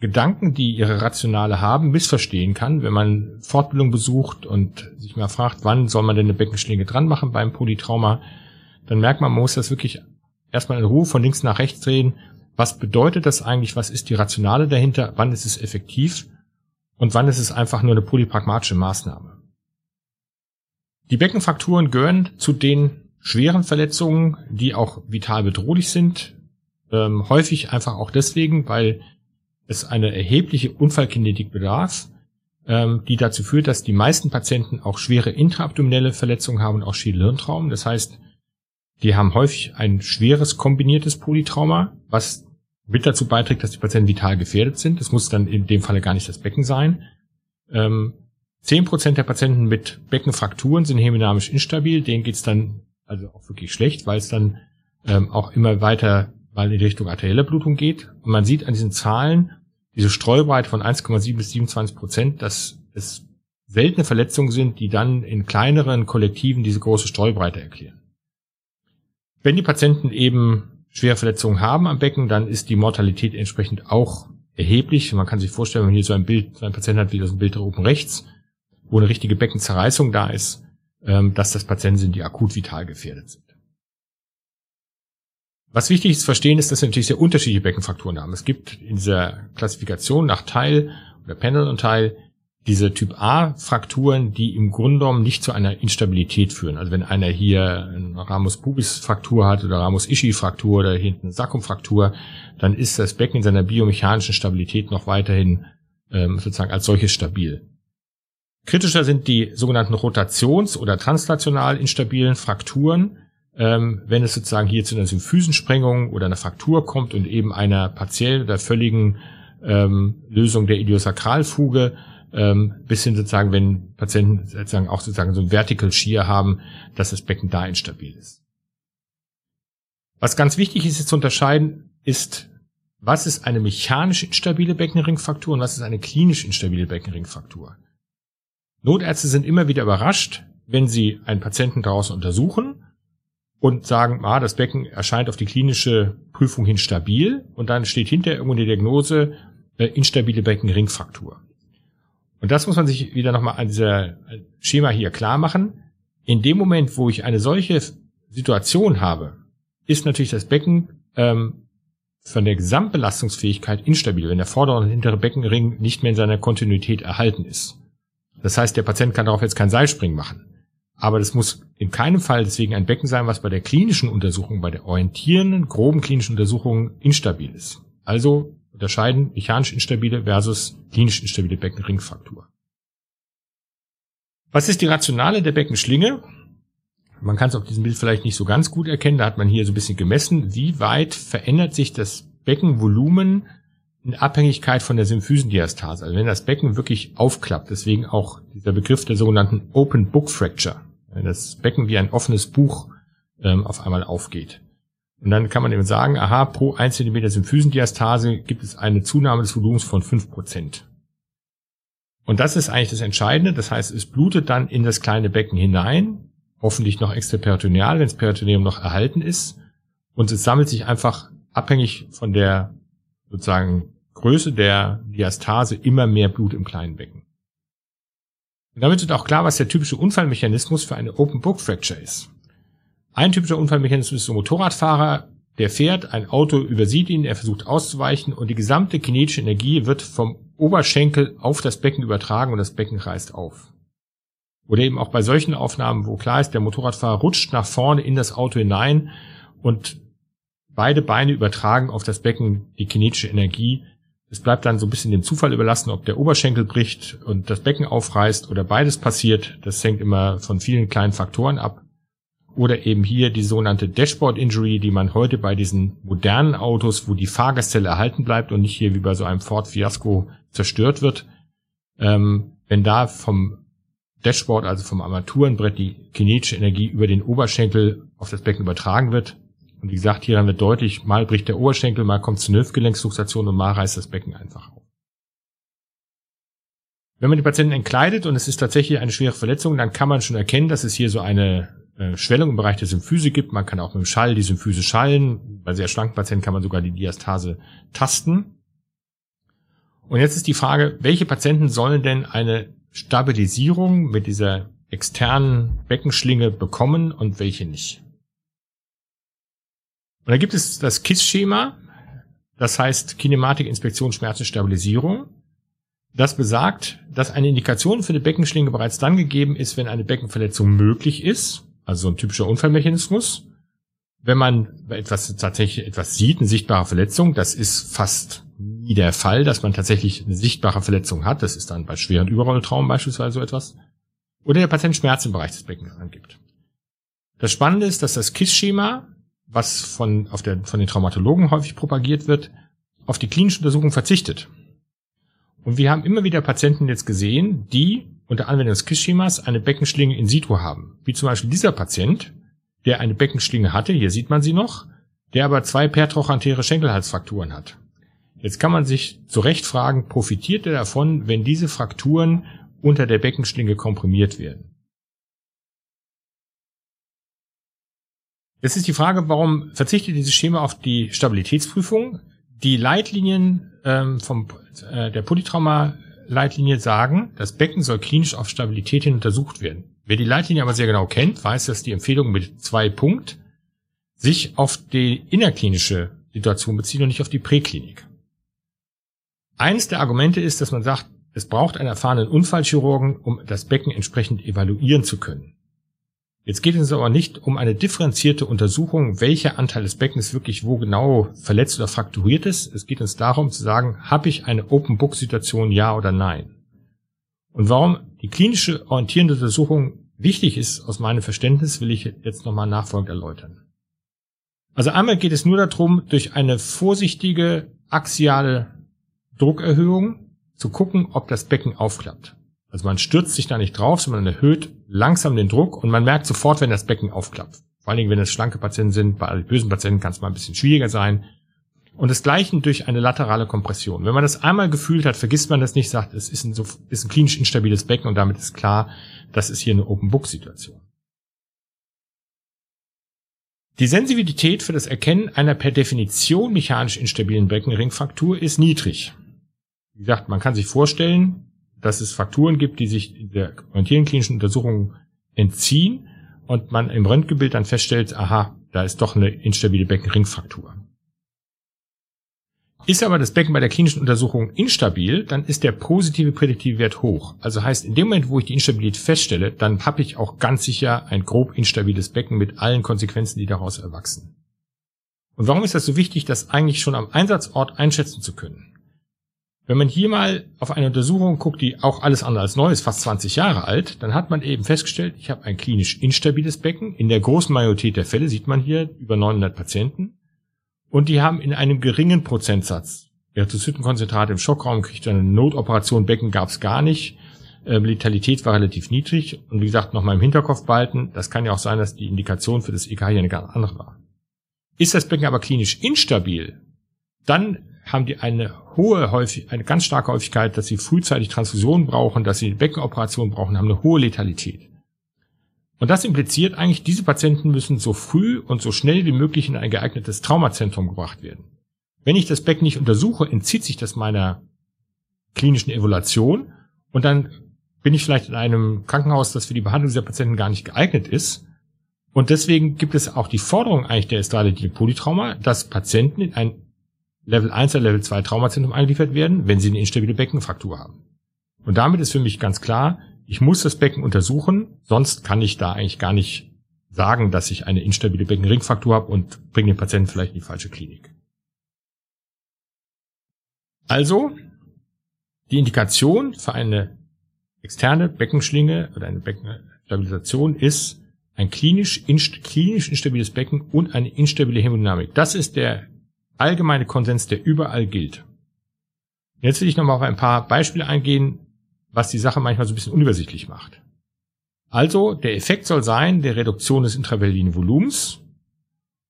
Gedanken, die ihre Rationale haben, missverstehen kann, wenn man Fortbildung besucht und sich mal fragt, wann soll man denn eine Beckenschlinge dran machen beim Polytrauma, dann merkt man, man muss das wirklich erstmal in Ruhe von links nach rechts drehen was bedeutet das eigentlich, was ist die Rationale dahinter, wann ist es effektiv und wann ist es einfach nur eine polypragmatische Maßnahme. Die Beckenfrakturen gehören zu den schweren Verletzungen, die auch vital bedrohlich sind, ähm, häufig einfach auch deswegen, weil es eine erhebliche Unfallkinetik bedarf, ähm, die dazu führt, dass die meisten Patienten auch schwere intraabdominelle Verletzungen haben und auch Schädelhirntraum. Das heißt, die haben häufig ein schweres kombiniertes Polytrauma, was mit dazu beiträgt, dass die Patienten vital gefährdet sind. Das muss dann in dem Falle gar nicht das Becken sein. Ähm, 10% der Patienten mit Beckenfrakturen sind hemodynamisch instabil. Denen geht's dann also auch wirklich schlecht, weil es dann ähm, auch immer weiter mal in Richtung arterielle Blutung geht. Und man sieht an diesen Zahlen, diese Streubreite von 1,7 bis 27 Prozent, dass es seltene Verletzungen sind, die dann in kleineren Kollektiven diese große Streubreite erklären. Wenn die Patienten eben schwere Verletzungen haben am Becken, dann ist die Mortalität entsprechend auch erheblich. Man kann sich vorstellen, wenn man hier so ein Bild, so ein Patient hat wie das Bild da oben rechts, wo eine richtige Beckenzerreißung da ist, ähm, dass das Patienten sind, die akut vital gefährdet sind. Was wichtig ist zu verstehen, ist, dass wir natürlich sehr unterschiedliche Beckenfrakturen haben. Es gibt in dieser Klassifikation nach Teil oder Panel und Teil diese Typ A Frakturen, die im Grunde genommen nicht zu einer Instabilität führen. Also wenn einer hier eine Ramus pubis Fraktur hat oder Ramus Ishi Fraktur oder hinten eine Sacrum Fraktur, dann ist das Becken in seiner biomechanischen Stabilität noch weiterhin ähm, sozusagen als solches stabil. Kritischer sind die sogenannten rotations- oder translational instabilen Frakturen, ähm, wenn es sozusagen hier zu einer Symphysensprengung oder einer Fraktur kommt und eben einer partiellen oder völligen ähm, Lösung der Idiosakralfuge, ähm, bis hin sozusagen, wenn Patienten sozusagen auch sozusagen so ein Vertical Shear haben, dass das Becken da instabil ist. Was ganz wichtig ist, jetzt zu unterscheiden, ist, was ist eine mechanisch instabile Beckenringfraktur und was ist eine klinisch instabile Beckenringfraktur. Notärzte sind immer wieder überrascht, wenn sie einen Patienten draußen untersuchen und sagen, ah, das Becken erscheint auf die klinische Prüfung hin stabil und dann steht hinter irgendwo eine Diagnose äh, instabile Beckenringfraktur. Und das muss man sich wieder nochmal an dieser Schema hier klar machen. In dem Moment, wo ich eine solche Situation habe, ist natürlich das Becken ähm, von der Gesamtbelastungsfähigkeit instabil, wenn der vordere und hintere Beckenring nicht mehr in seiner Kontinuität erhalten ist. Das heißt, der Patient kann darauf jetzt kein Seilspringen machen. Aber das muss in keinem Fall deswegen ein Becken sein, was bei der klinischen Untersuchung, bei der orientierenden, groben klinischen Untersuchung instabil ist. Also unterscheiden mechanisch instabile versus klinisch instabile Beckenringfraktur. Was ist die Rationale der Beckenschlinge? Man kann es auf diesem Bild vielleicht nicht so ganz gut erkennen. Da hat man hier so ein bisschen gemessen, wie weit verändert sich das Beckenvolumen in Abhängigkeit von der Symphysendiastase. Also wenn das Becken wirklich aufklappt, deswegen auch dieser Begriff der sogenannten Open Book Fracture, wenn das Becken wie ein offenes Buch ähm, auf einmal aufgeht. Und dann kann man eben sagen, aha, pro 1 cm Symphysendiastase gibt es eine Zunahme des Volumens von 5%. Und das ist eigentlich das Entscheidende. Das heißt, es blutet dann in das kleine Becken hinein, hoffentlich noch extraperitoneal, wenn das Peritoneum noch erhalten ist. Und es sammelt sich einfach abhängig von der sozusagen Größe der Diastase immer mehr Blut im kleinen Becken. Und damit wird auch klar, was der typische Unfallmechanismus für eine Open Book Fracture ist. Ein typischer Unfallmechanismus ist ein Motorradfahrer, der fährt, ein Auto übersieht ihn, er versucht auszuweichen und die gesamte kinetische Energie wird vom Oberschenkel auf das Becken übertragen und das Becken reißt auf. Oder eben auch bei solchen Aufnahmen, wo klar ist, der Motorradfahrer rutscht nach vorne in das Auto hinein und beide Beine übertragen auf das Becken die kinetische Energie. Es bleibt dann so ein bisschen dem Zufall überlassen, ob der Oberschenkel bricht und das Becken aufreißt oder beides passiert. Das hängt immer von vielen kleinen Faktoren ab. Oder eben hier die sogenannte Dashboard Injury, die man heute bei diesen modernen Autos, wo die Fahrgastzelle erhalten bleibt und nicht hier wie bei so einem Ford Fiasco zerstört wird. Ähm, wenn da vom Dashboard, also vom Armaturenbrett, die kinetische Energie über den Oberschenkel auf das Becken übertragen wird. Und wie gesagt, hier haben wir deutlich, mal bricht der Oberschenkel, mal kommt es zur Hüftgelenksluxation und mal reißt das Becken einfach auf. Wenn man die Patienten entkleidet und es ist tatsächlich eine schwere Verletzung, dann kann man schon erkennen, dass es hier so eine äh, Schwellung im Bereich der Symphyse gibt. Man kann auch mit dem Schall die Symphyse schallen. Bei sehr schlanken Patienten kann man sogar die Diastase tasten. Und jetzt ist die Frage, welche Patienten sollen denn eine Stabilisierung mit dieser externen Beckenschlinge bekommen und welche nicht? Und da gibt es das KISS-Schema, das heißt Kinematik, Inspektion, Schmerzen, Stabilisierung. Das besagt, dass eine Indikation für eine Beckenschlinge bereits dann gegeben ist, wenn eine Beckenverletzung möglich ist also ein typischer Unfallmechanismus. Wenn man etwas tatsächlich etwas sieht, eine sichtbare Verletzung, das ist fast nie der Fall, dass man tatsächlich eine sichtbare Verletzung hat. Das ist dann bei schweren Überrolltraumen beispielsweise so etwas. Oder der Patient Schmerz im Bereich des Beckens angibt. Das Spannende ist, dass das KISS-Schema, was von, auf der, von den Traumatologen häufig propagiert wird, auf die klinische Untersuchung verzichtet. Und wir haben immer wieder Patienten jetzt gesehen, die unter Anwendung des KISS-Schemas eine Beckenschlinge in situ haben. Wie zum Beispiel dieser Patient, der eine Beckenschlinge hatte, hier sieht man sie noch, der aber zwei pertrochantäre Schenkelhalsfrakturen hat. Jetzt kann man sich zu Recht fragen, profitiert er davon, wenn diese Frakturen unter der Beckenschlinge komprimiert werden? Jetzt ist die Frage, warum verzichtet dieses Schema auf die Stabilitätsprüfung? Die Leitlinien ähm, vom, äh, der Polytrauma-Leitlinie sagen, das Becken soll klinisch auf Stabilität hin untersucht werden. Wer die Leitlinie aber sehr genau kennt, weiß, dass die Empfehlung mit zwei Punkt sich auf die innerklinische Situation bezieht und nicht auf die Präklinik. Eines der Argumente ist, dass man sagt, es braucht einen erfahrenen Unfallchirurgen, um das Becken entsprechend evaluieren zu können. Jetzt geht es aber nicht um eine differenzierte Untersuchung, welcher Anteil des Beckens wirklich wo genau verletzt oder frakturiert ist. Es geht uns darum zu sagen, habe ich eine Open-Book-Situation, ja oder nein? Und warum die klinische orientierende Untersuchung wichtig ist, aus meinem Verständnis, will ich jetzt nochmal nachfolgend erläutern. Also einmal geht es nur darum, durch eine vorsichtige axiale Druckerhöhung zu gucken, ob das Becken aufklappt. Also man stürzt sich da nicht drauf, sondern erhöht langsam den Druck und man merkt sofort, wenn das Becken aufklappt. Vor allen Dingen, wenn es schlanke Patienten sind, bei bösen Patienten kann es mal ein bisschen schwieriger sein. Und das Gleiche durch eine laterale Kompression. Wenn man das einmal gefühlt hat, vergisst man das nicht, sagt, es ist ein, so, ist ein klinisch instabiles Becken und damit ist klar, das ist hier eine Open-Book-Situation. Die Sensibilität für das Erkennen einer per Definition mechanisch instabilen Beckenringfraktur ist niedrig. Wie gesagt, man kann sich vorstellen, dass es Faktoren gibt, die sich in der orientierenden klinischen Untersuchung entziehen und man im Röntgenbild dann feststellt, aha, da ist doch eine instabile Beckenringfraktur. Ist aber das Becken bei der klinischen Untersuchung instabil, dann ist der positive prädiktive Wert hoch. Also heißt, in dem Moment, wo ich die Instabilität feststelle, dann habe ich auch ganz sicher ein grob instabiles Becken mit allen Konsequenzen, die daraus erwachsen. Und warum ist das so wichtig, das eigentlich schon am Einsatzort einschätzen zu können? Wenn man hier mal auf eine Untersuchung guckt, die auch alles andere als neu ist, fast 20 Jahre alt, dann hat man eben festgestellt, ich habe ein klinisch instabiles Becken. In der großen Majorität der Fälle sieht man hier über 900 Patienten. Und die haben in einem geringen Prozentsatz Erythrozytenkonzentrat im Schockraum, kriegt eine Notoperation, Becken gab es gar nicht. Ähm, Letalität war relativ niedrig. Und wie gesagt, nochmal im Hinterkopf behalten, das kann ja auch sein, dass die Indikation für das EK hier eine ganz andere war. Ist das Becken aber klinisch instabil, dann haben die eine hohe häufig, eine ganz starke Häufigkeit, dass sie frühzeitig Transfusionen brauchen, dass sie Beckenoperationen brauchen, haben eine hohe Letalität. Und das impliziert eigentlich, diese Patienten müssen so früh und so schnell wie möglich in ein geeignetes Traumazentrum gebracht werden. Wenn ich das Becken nicht untersuche, entzieht sich das meiner klinischen Evaluation und dann bin ich vielleicht in einem Krankenhaus, das für die Behandlung dieser Patienten gar nicht geeignet ist. Und deswegen gibt es auch die Forderung eigentlich der Estrade Polytrauma, dass Patienten in ein Level 1 oder Level 2 Traumazentrum eingeliefert werden, wenn sie eine instabile Beckenfraktur haben. Und damit ist für mich ganz klar, ich muss das Becken untersuchen, sonst kann ich da eigentlich gar nicht sagen, dass ich eine instabile Beckenringfraktur habe und bringe den Patienten vielleicht in die falsche Klinik. Also, die Indikation für eine externe Beckenschlinge oder eine Beckenstabilisation ist ein klinisch, inst, klinisch instabiles Becken und eine instabile Hämodynamik. Das ist der allgemeine Konsens, der überall gilt. Jetzt will ich nochmal auf ein paar Beispiele eingehen, was die Sache manchmal so ein bisschen unübersichtlich macht. Also, der Effekt soll sein, der Reduktion des intravenösen Volumens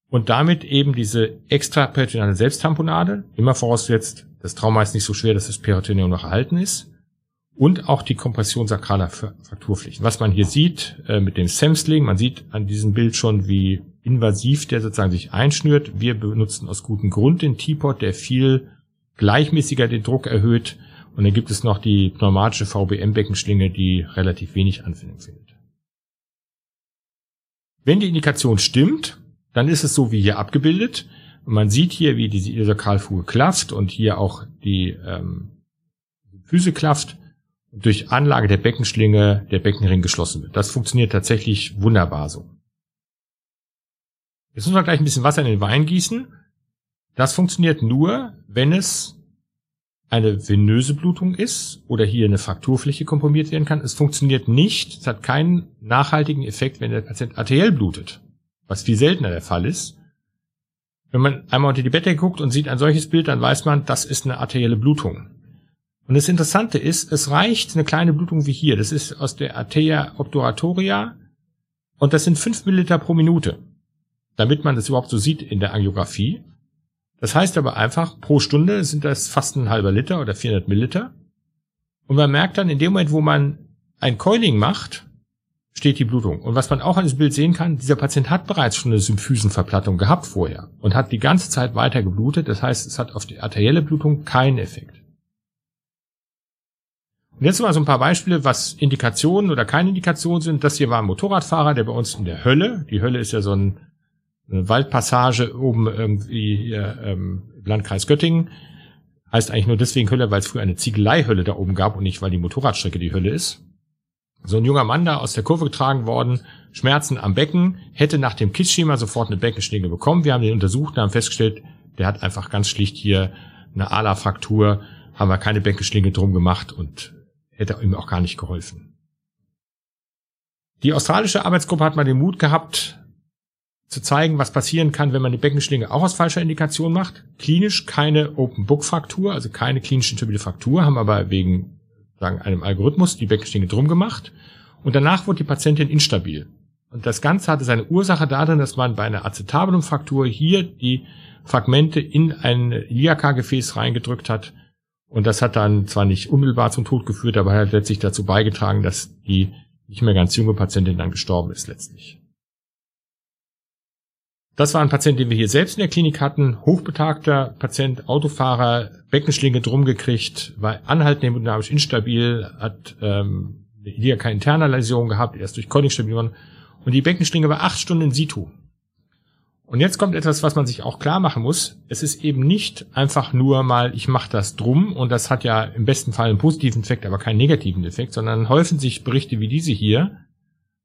und damit eben diese extraperitoneale Selbsttamponade, immer vorausgesetzt, das Trauma ist nicht so schwer, dass das Peritoneum noch erhalten ist, und auch die Kompression sakraler Frakturflächen. Was man hier sieht äh, mit dem Samsling, man sieht an diesem Bild schon, wie invasiv der sozusagen sich einschnürt. Wir benutzen aus gutem Grund den T-Pod, der viel gleichmäßiger den Druck erhöht und dann gibt es noch die pneumatische VBM-Beckenschlinge, die relativ wenig Anwendung findet. Wenn die Indikation stimmt, dann ist es so wie hier abgebildet. Und man sieht hier, wie diese Iliosakralfuge klafft und hier auch die ähm, Füße klafft und durch Anlage der Beckenschlinge der Beckenring geschlossen wird. Das funktioniert tatsächlich wunderbar so. Jetzt müssen wir gleich ein bisschen Wasser in den Wein gießen. Das funktioniert nur, wenn es eine venöse Blutung ist oder hier eine Frakturfläche komprimiert werden kann. Es funktioniert nicht, es hat keinen nachhaltigen Effekt, wenn der Patient arteriell blutet, was viel seltener der Fall ist. Wenn man einmal unter die Bettdecke guckt und sieht ein solches Bild, dann weiß man, das ist eine arterielle Blutung. Und das Interessante ist, es reicht eine kleine Blutung wie hier. Das ist aus der Arteria obturatoria Und das sind fünf Milliliter pro Minute, damit man das überhaupt so sieht in der Angiografie. Das heißt aber einfach, pro Stunde sind das fast ein halber Liter oder 400 Milliliter. Und man merkt dann in dem Moment, wo man ein Coiling macht, steht die Blutung. Und was man auch an diesem Bild sehen kann, dieser Patient hat bereits schon eine Symphysenverplattung gehabt vorher und hat die ganze Zeit weiter geblutet. Das heißt, es hat auf die arterielle Blutung keinen Effekt. Und jetzt mal so ein paar Beispiele, was Indikationen oder keine Indikationen sind. Das hier war ein Motorradfahrer, der bei uns in der Hölle, die Hölle ist ja so ein, Waldpassage oben irgendwie hier ähm, im Landkreis Göttingen, heißt eigentlich nur deswegen Hölle, weil es früher eine Ziegeleihölle da oben gab und nicht, weil die Motorradstrecke die Hölle ist. So ein junger Mann da aus der Kurve getragen worden, Schmerzen am Becken, hätte nach dem KISS-Schema sofort eine Beckenschlinge bekommen. Wir haben den untersucht und haben festgestellt, der hat einfach ganz schlicht hier eine Ala-Fraktur, haben wir keine Beckenschlinge drum gemacht und hätte ihm auch gar nicht geholfen. Die australische Arbeitsgruppe hat mal den Mut gehabt, zu zeigen, was passieren kann, wenn man eine Beckenschlinge auch aus falscher Indikation macht. Klinisch keine Open-Book-Fraktur, also keine klinisch instabile Fraktur, haben aber wegen sagen, einem Algorithmus die Beckenschlinge drum gemacht und danach wurde die Patientin instabil. Und das Ganze hatte seine Ursache darin, dass man bei einer Acetabulum-Fraktur hier die Fragmente in ein IAK-Gefäß reingedrückt hat. Und das hat dann zwar nicht unmittelbar zum Tod geführt, aber hat letztlich dazu beigetragen, dass die nicht mehr ganz junge Patientin dann gestorben ist letztlich. Das war ein Patient, den wir hier selbst in der Klinik hatten. Hochbetagter Patient, Autofahrer, Beckenschlinge drum gekriegt, war anhaltend hemodynamisch instabil, hat ähm, hier keine interne Läsion gehabt, erst durch geworden. Und die Beckenschlinge war acht Stunden in situ. Und jetzt kommt etwas, was man sich auch klar machen muss. Es ist eben nicht einfach nur mal, ich mache das drum und das hat ja im besten Fall einen positiven Effekt, aber keinen negativen Effekt, sondern häufen sich Berichte wie diese hier,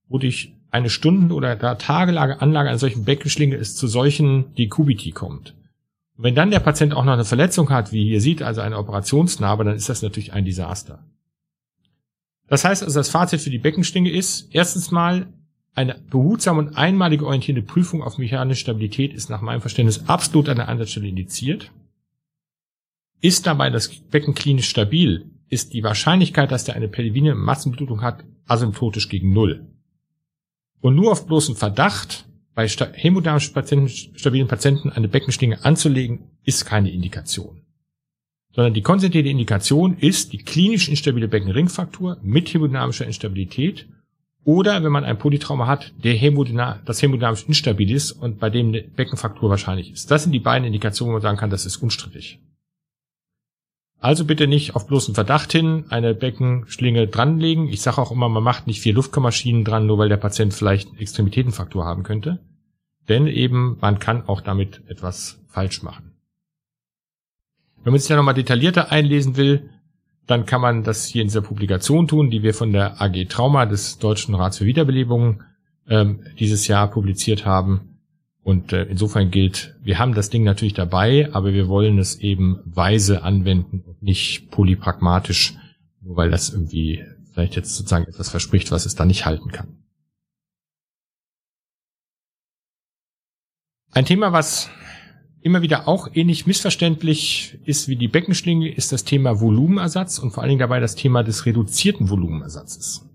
wo durch eine Stunden- oder gar tagelange Anlage einer solchen Beckenschlinge es zu solchen Dekubiti kommt. Und wenn dann der Patient auch noch eine Verletzung hat, wie ihr seht, also eine Operationsnarbe, dann ist das natürlich ein Desaster. Das heißt also, das Fazit für die Beckenschlinge ist, erstens mal, eine behutsame und einmalige orientierende Prüfung auf mechanische Stabilität ist nach meinem Verständnis absolut an der Ansatzstelle indiziert. Ist dabei das Becken klinisch stabil, ist die Wahrscheinlichkeit, dass der eine pelvine Massenblutung hat, asymptotisch gegen Null. Und nur auf bloßen Verdacht bei hämodynamisch Patienten, stabilen Patienten eine Beckenschlinge anzulegen, ist keine Indikation. Sondern die konzentrierte Indikation ist die klinisch instabile Beckenringfraktur mit hämodynamischer Instabilität oder wenn man ein Polytrauma hat, der Hämodynam das hämodynamisch instabil ist und bei dem eine Beckenfraktur wahrscheinlich ist. Das sind die beiden Indikationen, wo man sagen kann, das ist unstrittig. Also bitte nicht auf bloßen Verdacht hin eine Beckenschlinge dranlegen. Ich sage auch immer, man macht nicht vier Luftkammermaschinen dran, nur weil der Patient vielleicht Extremitätenfaktor haben könnte. Denn eben, man kann auch damit etwas falsch machen. Wenn man sich da nochmal detaillierter einlesen will, dann kann man das hier in dieser Publikation tun, die wir von der AG Trauma des Deutschen Rats für Wiederbelebung ähm, dieses Jahr publiziert haben. Und äh, insofern gilt, wir haben das Ding natürlich dabei, aber wir wollen es eben weise anwenden und nicht polypragmatisch, nur weil das irgendwie vielleicht jetzt sozusagen etwas verspricht, was es da nicht halten kann. Ein Thema, was immer wieder auch ähnlich missverständlich ist wie die Beckenschlinge, ist das Thema Volumenersatz und vor allen Dingen dabei das Thema des reduzierten Volumenersatzes.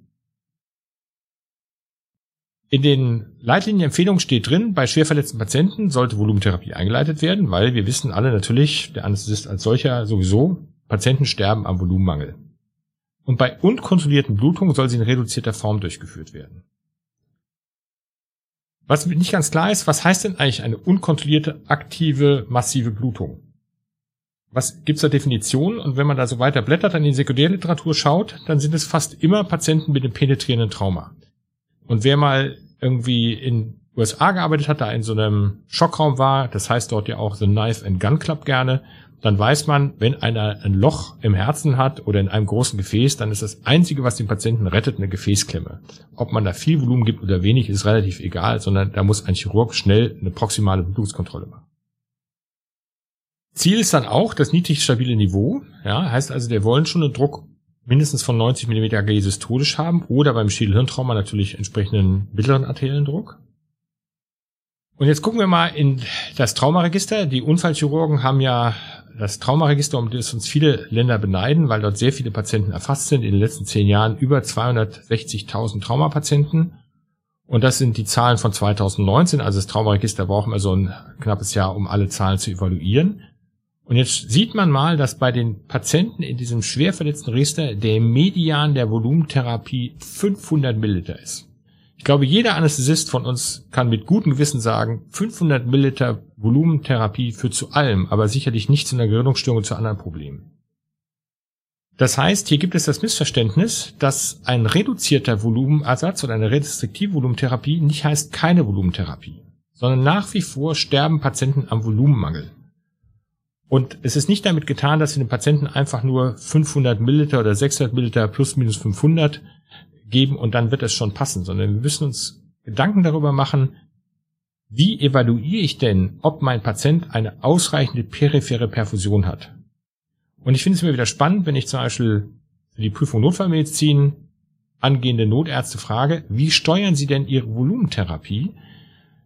In den Leitlinienempfehlungen steht drin, bei schwer verletzten Patienten sollte Volumentherapie eingeleitet werden, weil wir wissen alle natürlich, der Anästhesist als solcher sowieso, Patienten sterben am Volumenmangel. Und bei unkontrollierten Blutungen soll sie in reduzierter Form durchgeführt werden. Was nicht ganz klar ist, was heißt denn eigentlich eine unkontrollierte, aktive, massive Blutung? Was gibt's da Definitionen? Und wenn man da so weiter blättert, an die Sekundärliteratur schaut, dann sind es fast immer Patienten mit einem penetrierenden Trauma. Und wer mal irgendwie in USA gearbeitet hat, da in so einem Schockraum war, das heißt dort ja auch The Knife and Gun Club gerne, dann weiß man, wenn einer ein Loch im Herzen hat oder in einem großen Gefäß, dann ist das Einzige, was den Patienten rettet, eine Gefäßklemme. Ob man da viel Volumen gibt oder wenig, ist relativ egal, sondern da muss ein Chirurg schnell eine proximale Blutungskontrolle machen. Ziel ist dann auch das niedrig stabile Niveau. Ja, heißt also, der wollen schon einen Druck mindestens von 90 mm AG systolisch haben oder beim Schädelhirntrauma natürlich entsprechenden mittleren Arteriendruck. Und jetzt gucken wir mal in das Traumaregister. Die Unfallchirurgen haben ja das Traumaregister, um das uns viele Länder beneiden, weil dort sehr viele Patienten erfasst sind. In den letzten zehn Jahren über 260.000 Traumapatienten. Und das sind die Zahlen von 2019. Also das Traumaregister braucht immer so ein knappes Jahr, um alle Zahlen zu evaluieren. Und jetzt sieht man mal, dass bei den Patienten in diesem schwer verletzten Register der Median der Volumentherapie 500 Milliliter ist. Ich glaube, jeder Anästhesist von uns kann mit gutem Gewissen sagen, 500 Milliliter Volumentherapie führt zu allem, aber sicherlich nicht zu einer Gerinnungsstörung und zu anderen Problemen. Das heißt, hier gibt es das Missverständnis, dass ein reduzierter Volumenersatz oder eine restriktive Volumentherapie nicht heißt keine Volumentherapie, sondern nach wie vor sterben Patienten am Volumenmangel. Und es ist nicht damit getan, dass wir den Patienten einfach nur 500 Milliliter oder 600 Milliliter plus minus 500 geben und dann wird es schon passen, sondern wir müssen uns Gedanken darüber machen, wie evaluiere ich denn, ob mein Patient eine ausreichende periphere Perfusion hat? Und ich finde es immer wieder spannend, wenn ich zum Beispiel für die Prüfung Notfallmedizin angehende Notärzte frage, wie steuern Sie denn Ihre Volumentherapie?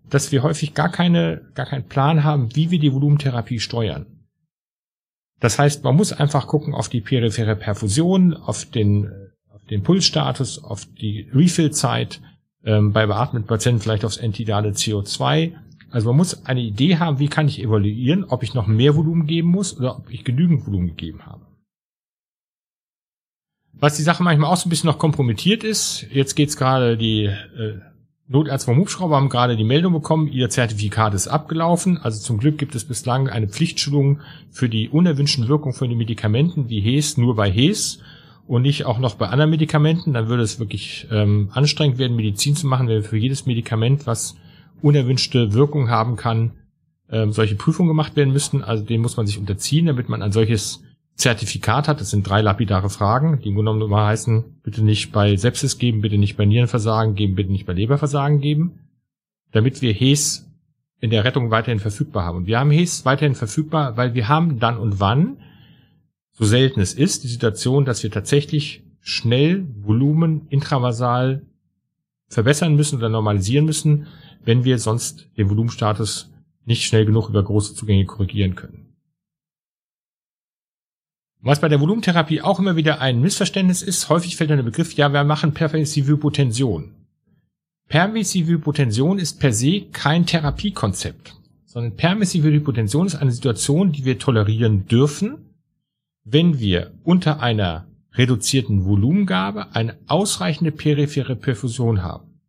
Dass wir häufig gar keine, gar keinen Plan haben, wie wir die Volumentherapie steuern. Das heißt, man muss einfach gucken auf die periphere Perfusion, auf den den Pulsstatus, auf die Refill-Zeit, ähm, bei beatmeten Patienten vielleicht aufs entidale CO2. Also man muss eine Idee haben, wie kann ich evaluieren, ob ich noch mehr Volumen geben muss oder ob ich genügend Volumen gegeben habe. Was die Sache manchmal auch so ein bisschen noch kompromittiert ist, jetzt geht's gerade die äh, Notärzte vom Hubschrauber haben gerade die Meldung bekommen, ihr Zertifikat ist abgelaufen. Also zum Glück gibt es bislang eine Pflichtschulung für die unerwünschten Wirkungen von den Medikamenten wie HES nur bei HES und nicht auch noch bei anderen Medikamenten, dann würde es wirklich ähm, anstrengend werden, Medizin zu machen, wenn wir für jedes Medikament, was unerwünschte Wirkung haben kann, ähm, solche Prüfungen gemacht werden müssten. Also dem muss man sich unterziehen, damit man ein solches Zertifikat hat. Das sind drei lapidare Fragen, die im Grunde genommen heißen, bitte nicht bei Sepsis geben, bitte nicht bei Nierenversagen geben, bitte nicht bei Leberversagen geben, damit wir HES in der Rettung weiterhin verfügbar haben. Und wir haben HES weiterhin verfügbar, weil wir haben dann und wann so selten es ist, die Situation, dass wir tatsächlich schnell Volumen intravasal verbessern müssen oder normalisieren müssen, wenn wir sonst den Volumenstatus nicht schnell genug über große Zugänge korrigieren können. Was bei der Volumentherapie auch immer wieder ein Missverständnis ist, häufig fällt dann der Begriff, ja, wir machen pervasive Hypotension. Permissive Hypotension ist per se kein Therapiekonzept, sondern permissive Hypotension ist eine Situation, die wir tolerieren dürfen, wenn wir unter einer reduzierten Volumengabe eine ausreichende periphere Perfusion haben.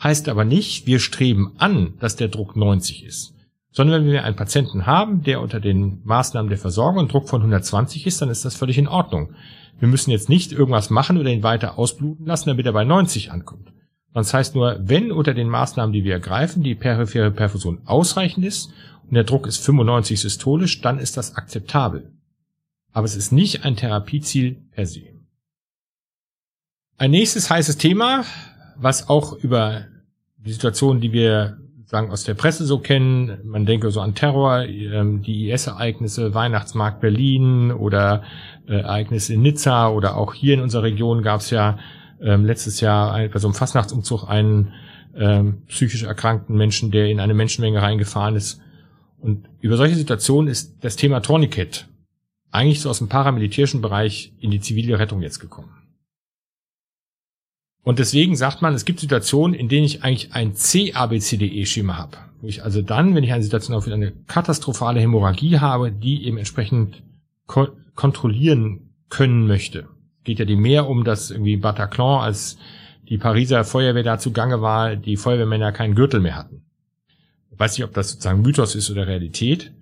Heißt aber nicht, wir streben an, dass der Druck 90 ist. Sondern wenn wir einen Patienten haben, der unter den Maßnahmen der Versorgung einen Druck von 120 ist, dann ist das völlig in Ordnung. Wir müssen jetzt nicht irgendwas machen oder ihn weiter ausbluten lassen, damit er bei 90 ankommt. Das heißt nur, wenn unter den Maßnahmen, die wir ergreifen, die periphere Perfusion ausreichend ist und der Druck ist 95 systolisch, dann ist das akzeptabel aber es ist nicht ein Therapieziel per se. Ein nächstes heißes Thema, was auch über die Situation, die wir sagen aus der Presse so kennen, man denke so an Terror, ähm, die IS-Ereignisse, Weihnachtsmarkt Berlin oder äh, Ereignisse in Nizza oder auch hier in unserer Region gab es ja ähm, letztes Jahr bei so einem Fastnachtsumzug einen ähm, psychisch erkrankten Menschen, der in eine Menschenmenge reingefahren ist. Und über solche Situationen ist das Thema Tourniquet eigentlich so aus dem paramilitärischen Bereich in die zivile Rettung jetzt gekommen. Und deswegen sagt man, es gibt Situationen, in denen ich eigentlich ein C-ABCDE-Schema habe. Wo ich also dann, wenn ich eine Situation auf eine katastrophale Hämorrhagie habe, die eben entsprechend ko kontrollieren können möchte. Geht ja die mehr um das irgendwie Bataclan, als die Pariser Feuerwehr dazu gange war, die Feuerwehrmänner keinen Gürtel mehr hatten. Ich weiß nicht, ob das sozusagen Mythos ist oder Realität.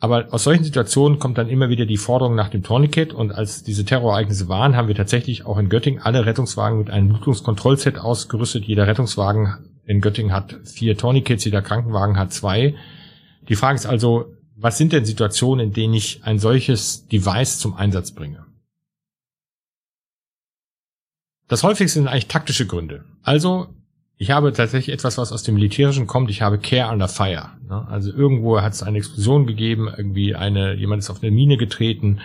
Aber aus solchen Situationen kommt dann immer wieder die Forderung nach dem Tourniquet und als diese Terrorereignisse waren, haben wir tatsächlich auch in Göttingen alle Rettungswagen mit einem Blutungskontrollset ausgerüstet. Jeder Rettungswagen in Göttingen hat vier Tourniquets, jeder Krankenwagen hat zwei. Die Frage ist also, was sind denn Situationen, in denen ich ein solches Device zum Einsatz bringe? Das häufigste sind eigentlich taktische Gründe. Also ich habe tatsächlich etwas, was aus dem Militärischen kommt. Ich habe Care under Fire. Ne? Also irgendwo hat es eine Explosion gegeben, irgendwie eine, jemand ist auf eine Mine getreten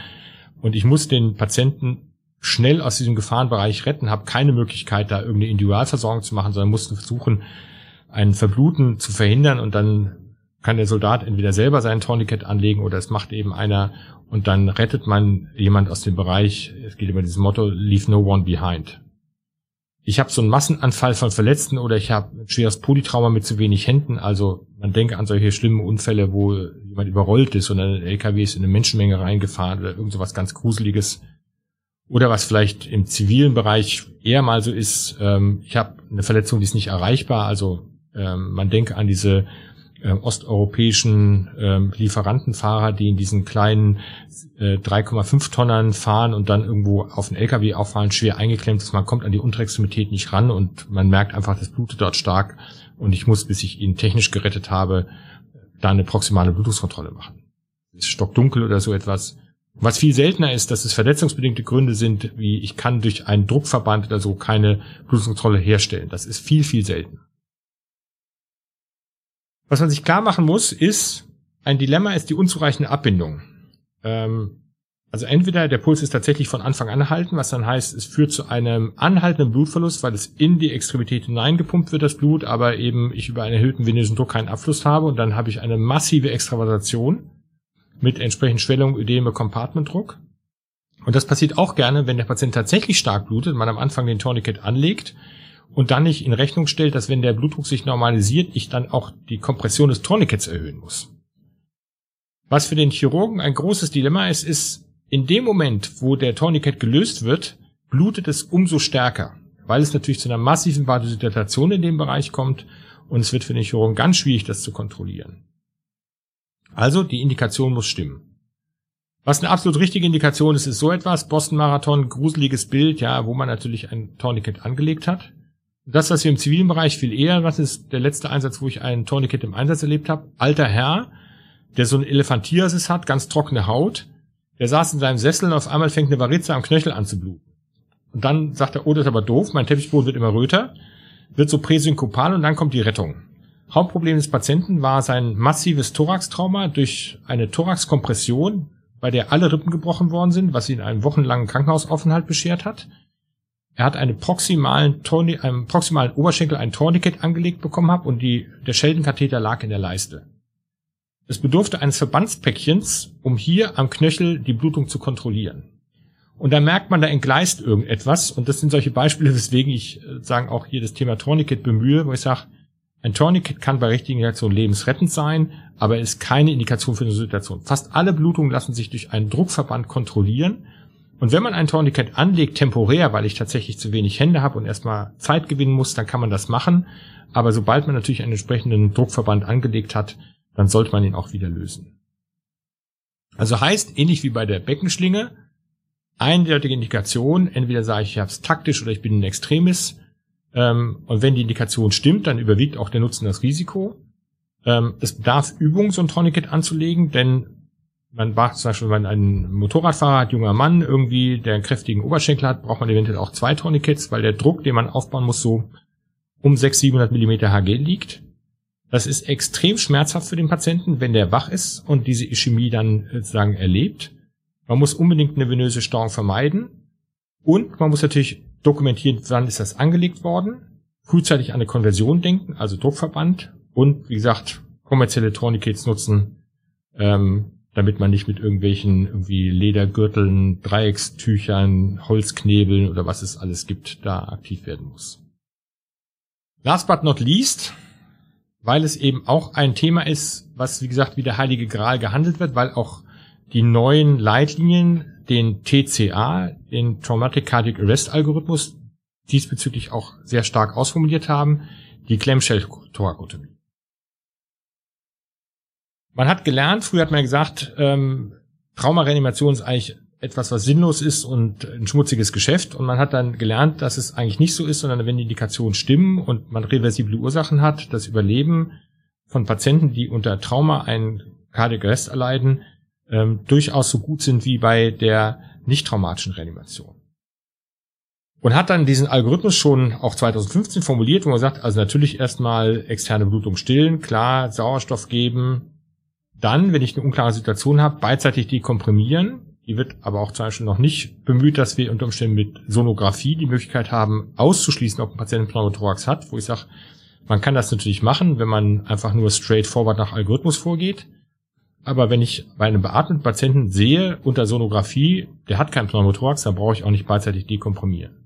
und ich muss den Patienten schnell aus diesem Gefahrenbereich retten, habe keine Möglichkeit, da irgendeine Individualversorgung zu machen, sondern musste versuchen, ein Verbluten zu verhindern und dann kann der Soldat entweder selber seinen Tourniquet anlegen oder es macht eben einer und dann rettet man jemand aus dem Bereich, es geht über dieses Motto, leave no one behind. Ich habe so einen Massenanfall von Verletzten oder ich habe ein schweres Polytrauma mit zu wenig Händen. Also man denke an solche schlimmen Unfälle, wo jemand überrollt ist und ein LKW ist in eine Menschenmenge reingefahren oder irgend sowas ganz Gruseliges. Oder was vielleicht im zivilen Bereich eher mal so ist, ähm, ich habe eine Verletzung, die ist nicht erreichbar. Also ähm, man denke an diese äh, osteuropäischen äh, Lieferantenfahrer, die in diesen kleinen äh, 3,5 Tonnern fahren und dann irgendwo auf den LKW auffahren, schwer eingeklemmt ist. Man kommt an die Unterextremität nicht ran und man merkt einfach, das blutet dort stark und ich muss, bis ich ihn technisch gerettet habe, da eine proximale Blutungskontrolle machen. Ist stockdunkel oder so etwas. Was viel seltener ist, dass es verletzungsbedingte Gründe sind, wie ich kann durch einen Druckverband oder so keine Blutungskontrolle herstellen. Das ist viel, viel seltener. Was man sich klar machen muss, ist, ein Dilemma ist die unzureichende Abbindung. Ähm, also entweder der Puls ist tatsächlich von Anfang an erhalten, was dann heißt, es führt zu einem anhaltenden Blutverlust, weil es in die Extremität hineingepumpt wird, das Blut, aber eben ich über einen erhöhten venösen Druck keinen Abfluss habe und dann habe ich eine massive Extravasation mit entsprechend Schwellung, Ödeme, Compartmentdruck. Und das passiert auch gerne, wenn der Patient tatsächlich stark blutet, man am Anfang den Tourniquet anlegt und dann nicht in Rechnung stellt, dass wenn der Blutdruck sich normalisiert, ich dann auch die Kompression des Tourniquets erhöhen muss. Was für den Chirurgen ein großes Dilemma ist, ist, in dem Moment, wo der Tourniquet gelöst wird, blutet es umso stärker, weil es natürlich zu einer massiven Vasodilatation in dem Bereich kommt und es wird für den Chirurgen ganz schwierig, das zu kontrollieren. Also die Indikation muss stimmen. Was eine absolut richtige Indikation ist, ist so etwas, Boston Marathon, gruseliges Bild, ja, wo man natürlich ein Tourniquet angelegt hat. Das, was wir im zivilen Bereich viel eher, was ist der letzte Einsatz, wo ich einen Tourniquet im Einsatz erlebt habe. Alter Herr, der so ein Elefantiasis hat, ganz trockene Haut. Der saß in seinem Sessel und auf einmal fängt eine Varize am Knöchel an zu bluten. Und dann sagt er, oh, das ist aber doof, mein Teppichboden wird immer röter, wird so präsynkopal und dann kommt die Rettung. Hauptproblem des Patienten war sein massives Thoraxtrauma durch eine Thoraxkompression, bei der alle Rippen gebrochen worden sind, was ihn einen wochenlangen Krankenhausaufenthalt beschert hat. Er hat einen proximalen, Torni einem proximalen Oberschenkel ein Tourniquet angelegt bekommen hat und die, der Scheldenkatheter lag in der Leiste. Es bedurfte eines Verbandspäckchens, um hier am Knöchel die Blutung zu kontrollieren. Und da merkt man, da entgleist irgendetwas. Und das sind solche Beispiele, weswegen ich äh, sagen auch hier das Thema Tourniquet bemühe, wo ich sage, ein Tourniquet kann bei richtigen Indikationen lebensrettend sein, aber ist keine Indikation für eine Situation. Fast alle Blutungen lassen sich durch einen Druckverband kontrollieren und wenn man ein Tourniquet anlegt, temporär, weil ich tatsächlich zu wenig Hände habe und erstmal Zeit gewinnen muss, dann kann man das machen. Aber sobald man natürlich einen entsprechenden Druckverband angelegt hat, dann sollte man ihn auch wieder lösen. Also heißt, ähnlich wie bei der Beckenschlinge, eindeutige Indikation, entweder sage ich, ich habe es taktisch oder ich bin ein Extremis. Ähm, und wenn die Indikation stimmt, dann überwiegt auch der Nutzen das Risiko. Ähm, es bedarf Übung, so ein Tourniquet anzulegen, denn man braucht zum Beispiel, wenn einen Motorradfahrer hat, junger Mann, irgendwie, der einen kräftigen Oberschenkel hat, braucht man eventuell auch zwei Tourniquets, weil der Druck, den man aufbauen muss, so um 600, 700 Millimeter Hg liegt. Das ist extrem schmerzhaft für den Patienten, wenn der wach ist und diese Ischämie dann sozusagen erlebt. Man muss unbedingt eine venöse Stauung vermeiden. Und man muss natürlich dokumentieren, wann ist das angelegt worden. Frühzeitig an eine Konversion denken, also Druckverband. Und wie gesagt, kommerzielle Tourniquets nutzen, ähm, damit man nicht mit irgendwelchen irgendwie Ledergürteln, Dreieckstüchern, Holzknebeln oder was es alles gibt, da aktiv werden muss. Last but not least, weil es eben auch ein Thema ist, was wie gesagt wie der Heilige Gral gehandelt wird, weil auch die neuen Leitlinien den TCA, den Traumatic Cardiac Arrest Algorithmus, diesbezüglich auch sehr stark ausformuliert haben, die Clamshell-Thorakotomie. Man hat gelernt, früher hat man gesagt, ähm, Traumareanimation ist eigentlich etwas, was sinnlos ist und ein schmutziges Geschäft. Und man hat dann gelernt, dass es eigentlich nicht so ist, sondern wenn die Indikationen stimmen und man reversible Ursachen hat, das Überleben von Patienten, die unter Trauma einen Cardiac Arrest erleiden, ähm, durchaus so gut sind wie bei der nicht traumatischen Reanimation. Und hat dann diesen Algorithmus schon auch 2015 formuliert, wo man sagt, also natürlich erstmal externe Blutung stillen, klar, Sauerstoff geben, dann, wenn ich eine unklare Situation habe, beidseitig dekomprimieren. Die wird aber auch zum Beispiel noch nicht bemüht, dass wir unter Umständen mit Sonographie die Möglichkeit haben, auszuschließen, ob ein Patient Pneumothorax hat, wo ich sage, man kann das natürlich machen, wenn man einfach nur straightforward nach Algorithmus vorgeht. Aber wenn ich bei einem beatmeten Patienten sehe, unter Sonographie, der hat keinen Pneumothorax, dann brauche ich auch nicht beidseitig dekomprimieren.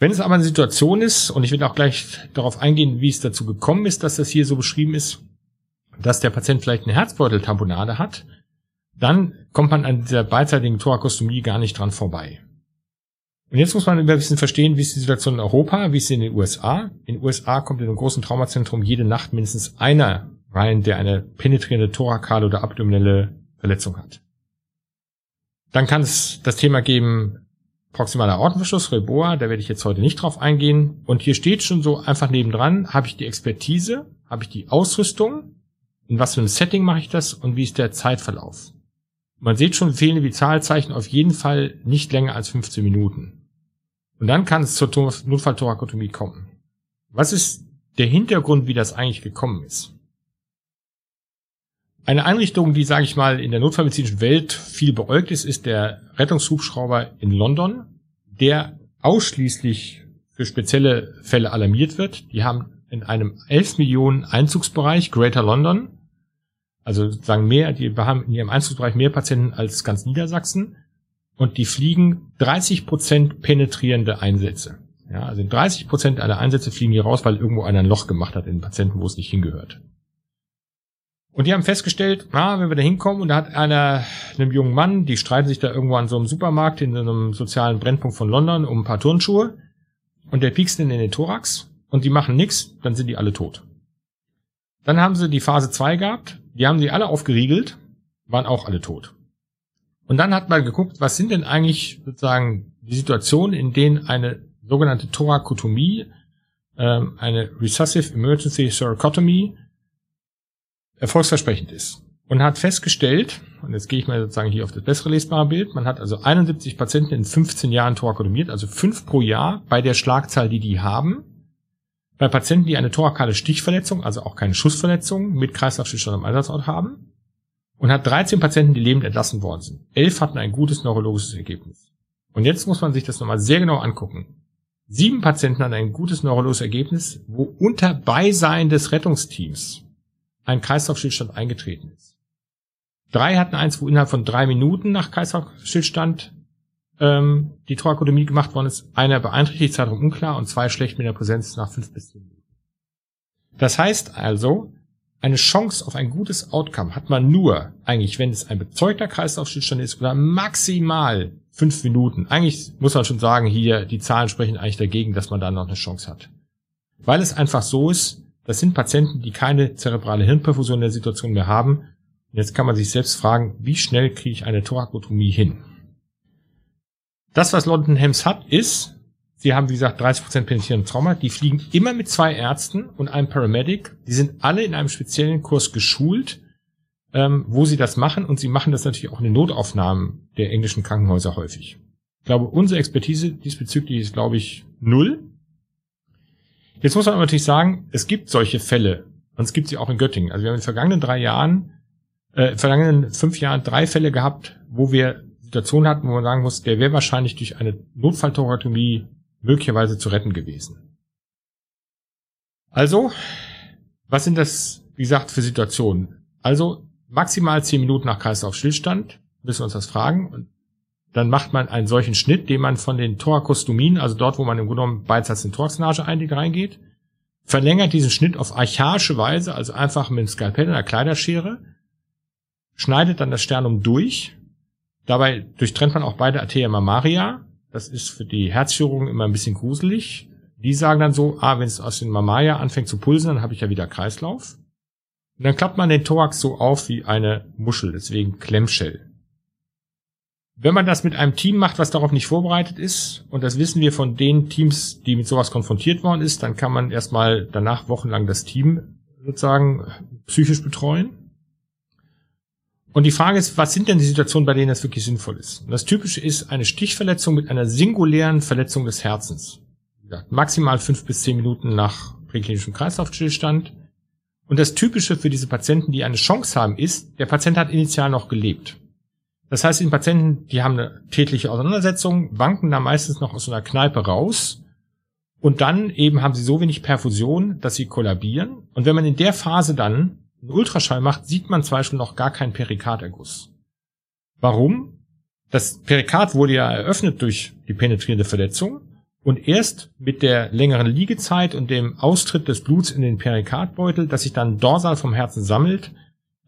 Wenn es aber eine Situation ist, und ich will auch gleich darauf eingehen, wie es dazu gekommen ist, dass das hier so beschrieben ist, dass der Patient vielleicht eine Herzbeuteltamponade hat, dann kommt man an dieser beidseitigen Thorakostomie gar nicht dran vorbei. Und jetzt muss man ein bisschen verstehen, wie ist die Situation in Europa, wie ist sie in den USA. In den USA kommt in einem großen Traumazentrum jede Nacht mindestens einer rein, der eine penetrierende thorakale oder abdominelle Verletzung hat. Dann kann es das Thema geben, proximaler Aortenverschluss, Reboa, da werde ich jetzt heute nicht drauf eingehen. Und hier steht schon so einfach nebendran, habe ich die Expertise, habe ich die Ausrüstung, in was für einem Setting mache ich das und wie ist der Zeitverlauf. Man sieht schon, fehlende Vitalzeichen auf jeden Fall nicht länger als 15 Minuten. Und dann kann es zur Notfalltorakotomie kommen. Was ist der Hintergrund, wie das eigentlich gekommen ist? Eine Einrichtung, die, sage ich mal, in der notfallmedizinischen Welt viel beäugt ist, ist der Rettungshubschrauber in London, der ausschließlich für spezielle Fälle alarmiert wird. Die haben in einem 11 Millionen Einzugsbereich Greater London also sagen mehr, die haben in ihrem Einzugsbereich mehr Patienten als ganz Niedersachsen und die fliegen 30 Prozent penetrierende Einsätze. Ja, also 30 Prozent aller Einsätze fliegen hier raus, weil irgendwo einer ein Loch gemacht hat in den Patienten, wo es nicht hingehört. Und die haben festgestellt, ah, wenn wir da hinkommen und da hat einer, einem jungen Mann, die streiten sich da irgendwo an so einem Supermarkt in so einem sozialen Brennpunkt von London um ein paar Turnschuhe und der piekst den in den Thorax und die machen nix, dann sind die alle tot. Dann haben sie die Phase 2 gehabt, die haben sie alle aufgeriegelt, waren auch alle tot. Und dann hat man geguckt, was sind denn eigentlich sozusagen die Situationen, in denen eine sogenannte Thorakotomie, ähm, eine Recessive Emergency Thoracotomy, erfolgsversprechend ist. Und hat festgestellt, und jetzt gehe ich mal sozusagen hier auf das bessere lesbare Bild, man hat also 71 Patienten in 15 Jahren thorakotomiert, also fünf pro Jahr bei der Schlagzahl, die die haben. Bei Patienten, die eine thorakale Stichverletzung, also auch keine Schussverletzung, mit Kreislaufstillstand am Einsatzort haben. Und hat 13 Patienten, die lebend entlassen worden sind. Elf hatten ein gutes neurologisches Ergebnis. Und jetzt muss man sich das nochmal sehr genau angucken. Sieben Patienten hatten ein gutes neurologisches Ergebnis, wo unter Beisein des Rettungsteams ein Kreislaufstillstand eingetreten ist. Drei hatten eins, wo innerhalb von drei Minuten nach Kreislaufstillstand ähm, die Thorakotomie gemacht worden ist. Einer beeinträchtigt, Zeitraum unklar und zwei schlecht mit der Präsenz nach fünf bis zehn Minuten. Das heißt also, eine Chance auf ein gutes Outcome hat man nur, eigentlich, wenn es ein bezeugter Kreislaufstillstand ist oder maximal fünf Minuten. Eigentlich muss man schon sagen, hier, die Zahlen sprechen eigentlich dagegen, dass man da noch eine Chance hat. Weil es einfach so ist, das sind Patienten, die keine zerebrale Hirnperfusion in der Situation mehr haben. Und jetzt kann man sich selbst fragen, wie schnell kriege ich eine Thorakotomie hin? Das, was London Hems hat, ist, sie haben, wie gesagt, 30% penetrierende Trauma, die fliegen immer mit zwei Ärzten und einem Paramedic. Die sind alle in einem speziellen Kurs geschult, ähm, wo sie das machen und sie machen das natürlich auch in den Notaufnahmen der englischen Krankenhäuser häufig. Ich glaube, unsere Expertise diesbezüglich ist, glaube ich, null. Jetzt muss man aber natürlich sagen, es gibt solche Fälle und es gibt sie auch in Göttingen. Also wir haben in den vergangenen drei Jahren, äh, vergangenen fünf Jahren drei Fälle gehabt, wo wir Situation hatten, wo man sagen muss, der wäre wahrscheinlich durch eine Notfalltoratomie möglicherweise zu retten gewesen. Also, was sind das, wie gesagt, für Situationen? Also, maximal zehn Minuten nach Kreislaufstillstand, müssen wir uns das fragen. Und dann macht man einen solchen Schnitt, den man von den Thorakostomien, also dort, wo man im Grunde genommen beidseits in Thoraxnage reingeht, verlängert diesen Schnitt auf archaische Weise, also einfach mit einem Skalpell einer Kleiderschere, schneidet dann das Sternum durch Dabei durchtrennt man auch beide Arteria mammaria. Das ist für die Herzchirurgen immer ein bisschen gruselig. Die sagen dann so, ah, wenn es aus den Mammaria anfängt zu pulsen, dann habe ich ja wieder Kreislauf. Und dann klappt man den Thorax so auf wie eine Muschel, deswegen Klemmshell. Wenn man das mit einem Team macht, was darauf nicht vorbereitet ist, und das wissen wir von den Teams, die mit sowas konfrontiert worden ist, dann kann man erstmal danach wochenlang das Team sozusagen psychisch betreuen. Und die Frage ist, was sind denn die Situationen, bei denen das wirklich sinnvoll ist? Und das Typische ist eine Stichverletzung mit einer singulären Verletzung des Herzens. Maximal fünf bis zehn Minuten nach präklinischem Kreislaufstillstand. Und das Typische für diese Patienten, die eine Chance haben, ist, der Patient hat initial noch gelebt. Das heißt, die Patienten, die haben eine tätliche Auseinandersetzung, wanken da meistens noch aus einer Kneipe raus. Und dann eben haben sie so wenig Perfusion, dass sie kollabieren. Und wenn man in der Phase dann Ultraschall macht, sieht man zum Beispiel noch gar keinen Perikarderguss. Warum? Das Perikard wurde ja eröffnet durch die penetrierende Verletzung Und erst mit der längeren Liegezeit und dem Austritt des Bluts in den Perikardbeutel, das sich dann dorsal vom Herzen sammelt,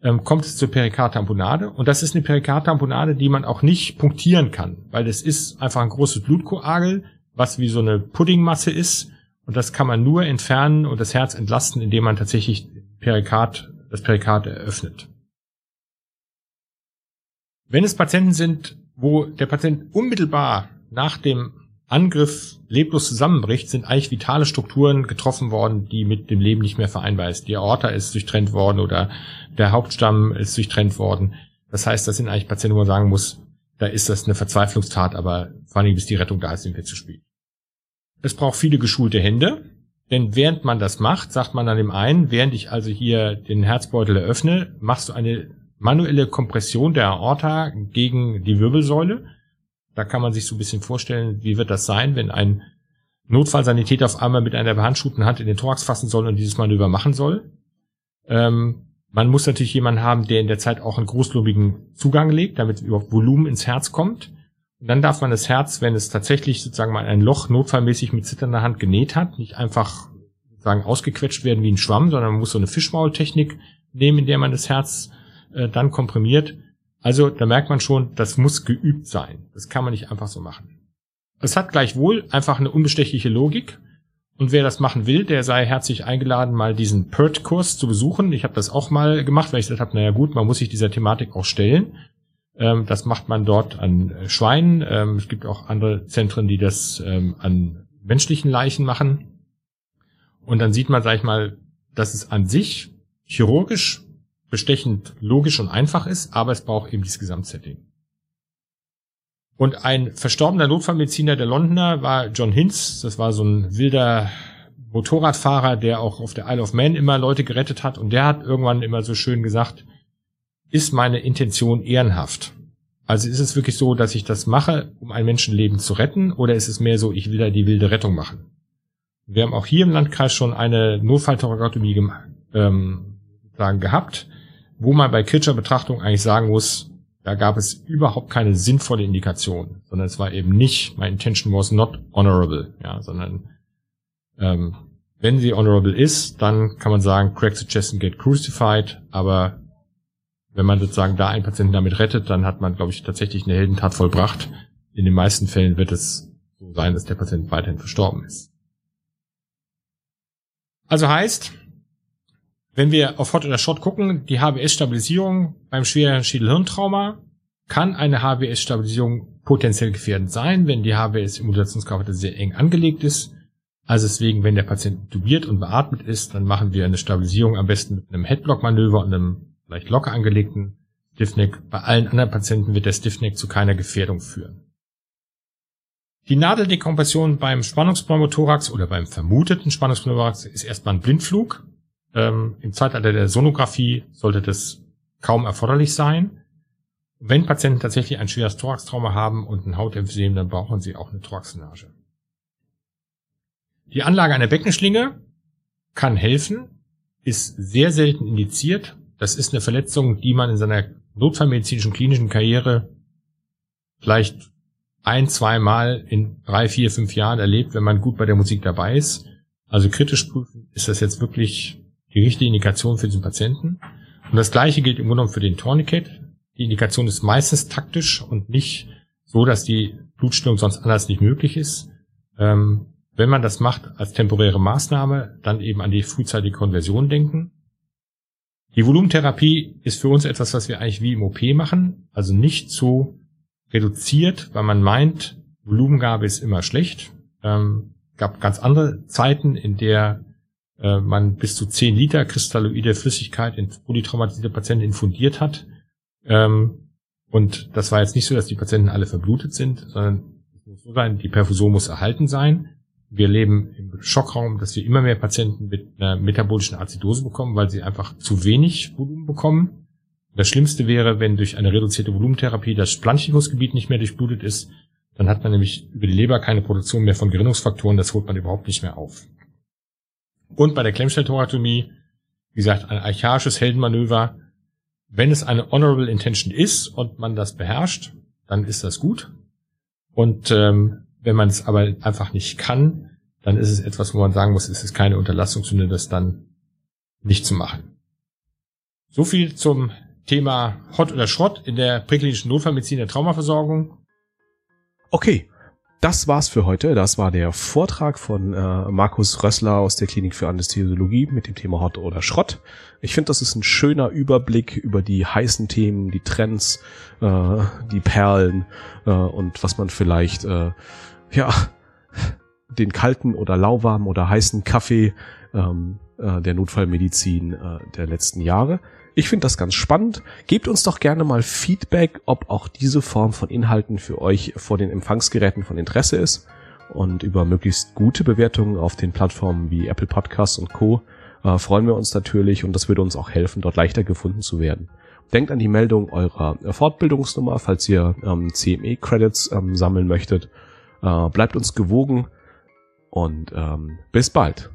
ähm, kommt es zur Perikardtamponade. Und das ist eine Perikardtamponade, die man auch nicht punktieren kann, weil es ist einfach ein großes Blutkoagel, was wie so eine Puddingmasse ist. Und das kann man nur entfernen und das Herz entlasten, indem man tatsächlich Perikard, das Perikard eröffnet. Wenn es Patienten sind, wo der Patient unmittelbar nach dem Angriff leblos zusammenbricht, sind eigentlich vitale Strukturen getroffen worden, die mit dem Leben nicht mehr vereinbar ist. Die Aorta ist durchtrennt worden oder der Hauptstamm ist durchtrennt worden. Das heißt, das sind eigentlich Patienten, wo man sagen muss, da ist das eine Verzweiflungstat, aber vor allem bis die Rettung da ist, sind wir zu spät. Es braucht viele geschulte Hände, denn während man das macht, sagt man dann dem einen, während ich also hier den Herzbeutel eröffne, machst du eine manuelle Kompression der Aorta gegen die Wirbelsäule da kann man sich so ein bisschen vorstellen, wie wird das sein, wenn ein Notfallsanitäter auf einmal mit einer behandschuhten Hand in den Thorax fassen soll und dieses Manöver machen soll. Ähm, man muss natürlich jemanden haben, der in der Zeit auch einen großlobigen Zugang legt, damit überhaupt Volumen ins Herz kommt. Und dann darf man das Herz, wenn es tatsächlich sozusagen mal ein Loch notfallmäßig mit zitternder Hand genäht hat, nicht einfach sozusagen ausgequetscht werden wie ein Schwamm, sondern man muss so eine Fischmaultechnik nehmen, in der man das Herz äh, dann komprimiert. Also da merkt man schon, das muss geübt sein. Das kann man nicht einfach so machen. Es hat gleichwohl einfach eine unbestechliche Logik. Und wer das machen will, der sei herzlich eingeladen, mal diesen PERT-Kurs zu besuchen. Ich habe das auch mal gemacht, weil ich gesagt habe, naja gut, man muss sich dieser Thematik auch stellen. Ähm, das macht man dort an äh, Schweinen. Ähm, es gibt auch andere Zentren, die das ähm, an menschlichen Leichen machen. Und dann sieht man, sag ich mal, dass es an sich chirurgisch bestechend logisch und einfach ist, aber es braucht eben dieses Gesamtsetting. Und ein verstorbener Notfallmediziner der Londoner war John Hinz. Das war so ein wilder Motorradfahrer, der auch auf der Isle of Man immer Leute gerettet hat. Und der hat irgendwann immer so schön gesagt, ist meine Intention ehrenhaft? Also ist es wirklich so, dass ich das mache, um ein Menschenleben zu retten, oder ist es mehr so, ich will da die wilde Rettung machen? Wir haben auch hier im Landkreis schon eine Notfalltorakotomie ähm, gehabt wo man bei kritischer Betrachtung eigentlich sagen muss, da gab es überhaupt keine sinnvolle Indikation, sondern es war eben nicht, my intention was not honorable, ja, sondern ähm, wenn sie honorable ist, dann kann man sagen, crack the chest and get crucified, aber wenn man sozusagen da einen Patienten damit rettet, dann hat man, glaube ich, tatsächlich eine Heldentat vollbracht. In den meisten Fällen wird es so sein, dass der Patient weiterhin verstorben ist. Also heißt, wenn wir auf Hot oder Shot gucken, die HBS-Stabilisierung beim schweren Schädelhirntrauma kann eine HBS-Stabilisierung potenziell gefährdend sein, wenn die HBS-Immunitationskarte sehr eng angelegt ist. Also deswegen, wenn der Patient intubiert und beatmet ist, dann machen wir eine Stabilisierung am besten mit einem Headblock-Manöver und einem leicht locker angelegten Stiffneck. Bei allen anderen Patienten wird der Stiffneck zu keiner Gefährdung führen. Die Nadeldekompression beim Spannungspneumothorax oder beim vermuteten Spannungspneumothorax ist erstmal ein Blindflug. Ähm, Im Zeitalter der Sonographie sollte das kaum erforderlich sein. Wenn Patienten tatsächlich ein schweres Thoraxtrauma haben und ein Hautemphysem, dann brauchen sie auch eine Thoraxenage. Die Anlage einer Beckenschlinge kann helfen, ist sehr selten indiziert. Das ist eine Verletzung, die man in seiner notfallmedizinischen klinischen Karriere vielleicht ein, zwei Mal in drei, vier, fünf Jahren erlebt, wenn man gut bei der Musik dabei ist. Also kritisch prüfen, ist das jetzt wirklich die richtige Indikation für diesen Patienten. Und das gleiche gilt im Grunde genommen für den Tourniquet. Die Indikation ist meistens taktisch und nicht so, dass die Blutstillung sonst anders nicht möglich ist. Ähm, wenn man das macht als temporäre Maßnahme, dann eben an die frühzeitige Konversion denken. Die Volumentherapie ist für uns etwas, was wir eigentlich wie im OP machen, also nicht so reduziert, weil man meint, Volumengabe ist immer schlecht. Ähm, gab ganz andere Zeiten, in der äh, man bis zu 10 Liter kristalloide Flüssigkeit in polytraumatisierte Patienten infundiert hat. Ähm, und das war jetzt nicht so, dass die Patienten alle verblutet sind, sondern es muss so sein, die Perfusion muss erhalten sein. Wir leben im Schockraum, dass wir immer mehr Patienten mit einer metabolischen Azidose bekommen, weil sie einfach zu wenig Volumen bekommen. Das Schlimmste wäre, wenn durch eine reduzierte Volumentherapie das Splanchnicusgebiet nicht mehr durchblutet ist. Dann hat man nämlich über die Leber keine Produktion mehr von Gerinnungsfaktoren. Das holt man überhaupt nicht mehr auf. Und bei der Klemmstelltoratomie, wie gesagt, ein archaisches Heldenmanöver. Wenn es eine honorable intention ist und man das beherrscht, dann ist das gut. Und ähm, Wenn man es aber einfach nicht kann, dann ist es etwas, wo man sagen muss, es ist keine Unterlassungssünde, das dann nicht zu machen. So viel zum Thema Hot oder Schrott in der präklinischen Notfallmedizin der Traumaversorgung. Okay, das war's für heute. Das war der Vortrag von äh, Markus Rössler aus der Klinik für Anästhesiologie mit dem Thema Hot oder Schrott. Ich finde, das ist ein schöner Überblick über die heißen Themen, die Trends, äh, die Perlen äh, und was man vielleicht äh, ja den kalten oder lauwarmen oder heißen Kaffee ähm, äh, der Notfallmedizin äh, der letzten Jahre. Ich finde das ganz spannend. Gebt uns doch gerne mal Feedback, ob auch diese Form von Inhalten für euch vor den Empfangsgeräten von Interesse ist. Und über möglichst gute Bewertungen auf den Plattformen wie Apple Podcasts und Co. Äh, freuen wir uns natürlich und das würde uns auch helfen, dort leichter gefunden zu werden. Denkt an die Meldung eurer Fortbildungsnummer, falls ihr ähm, CME-Credits ähm, sammeln möchtet. Äh, bleibt uns gewogen und ähm, bis bald.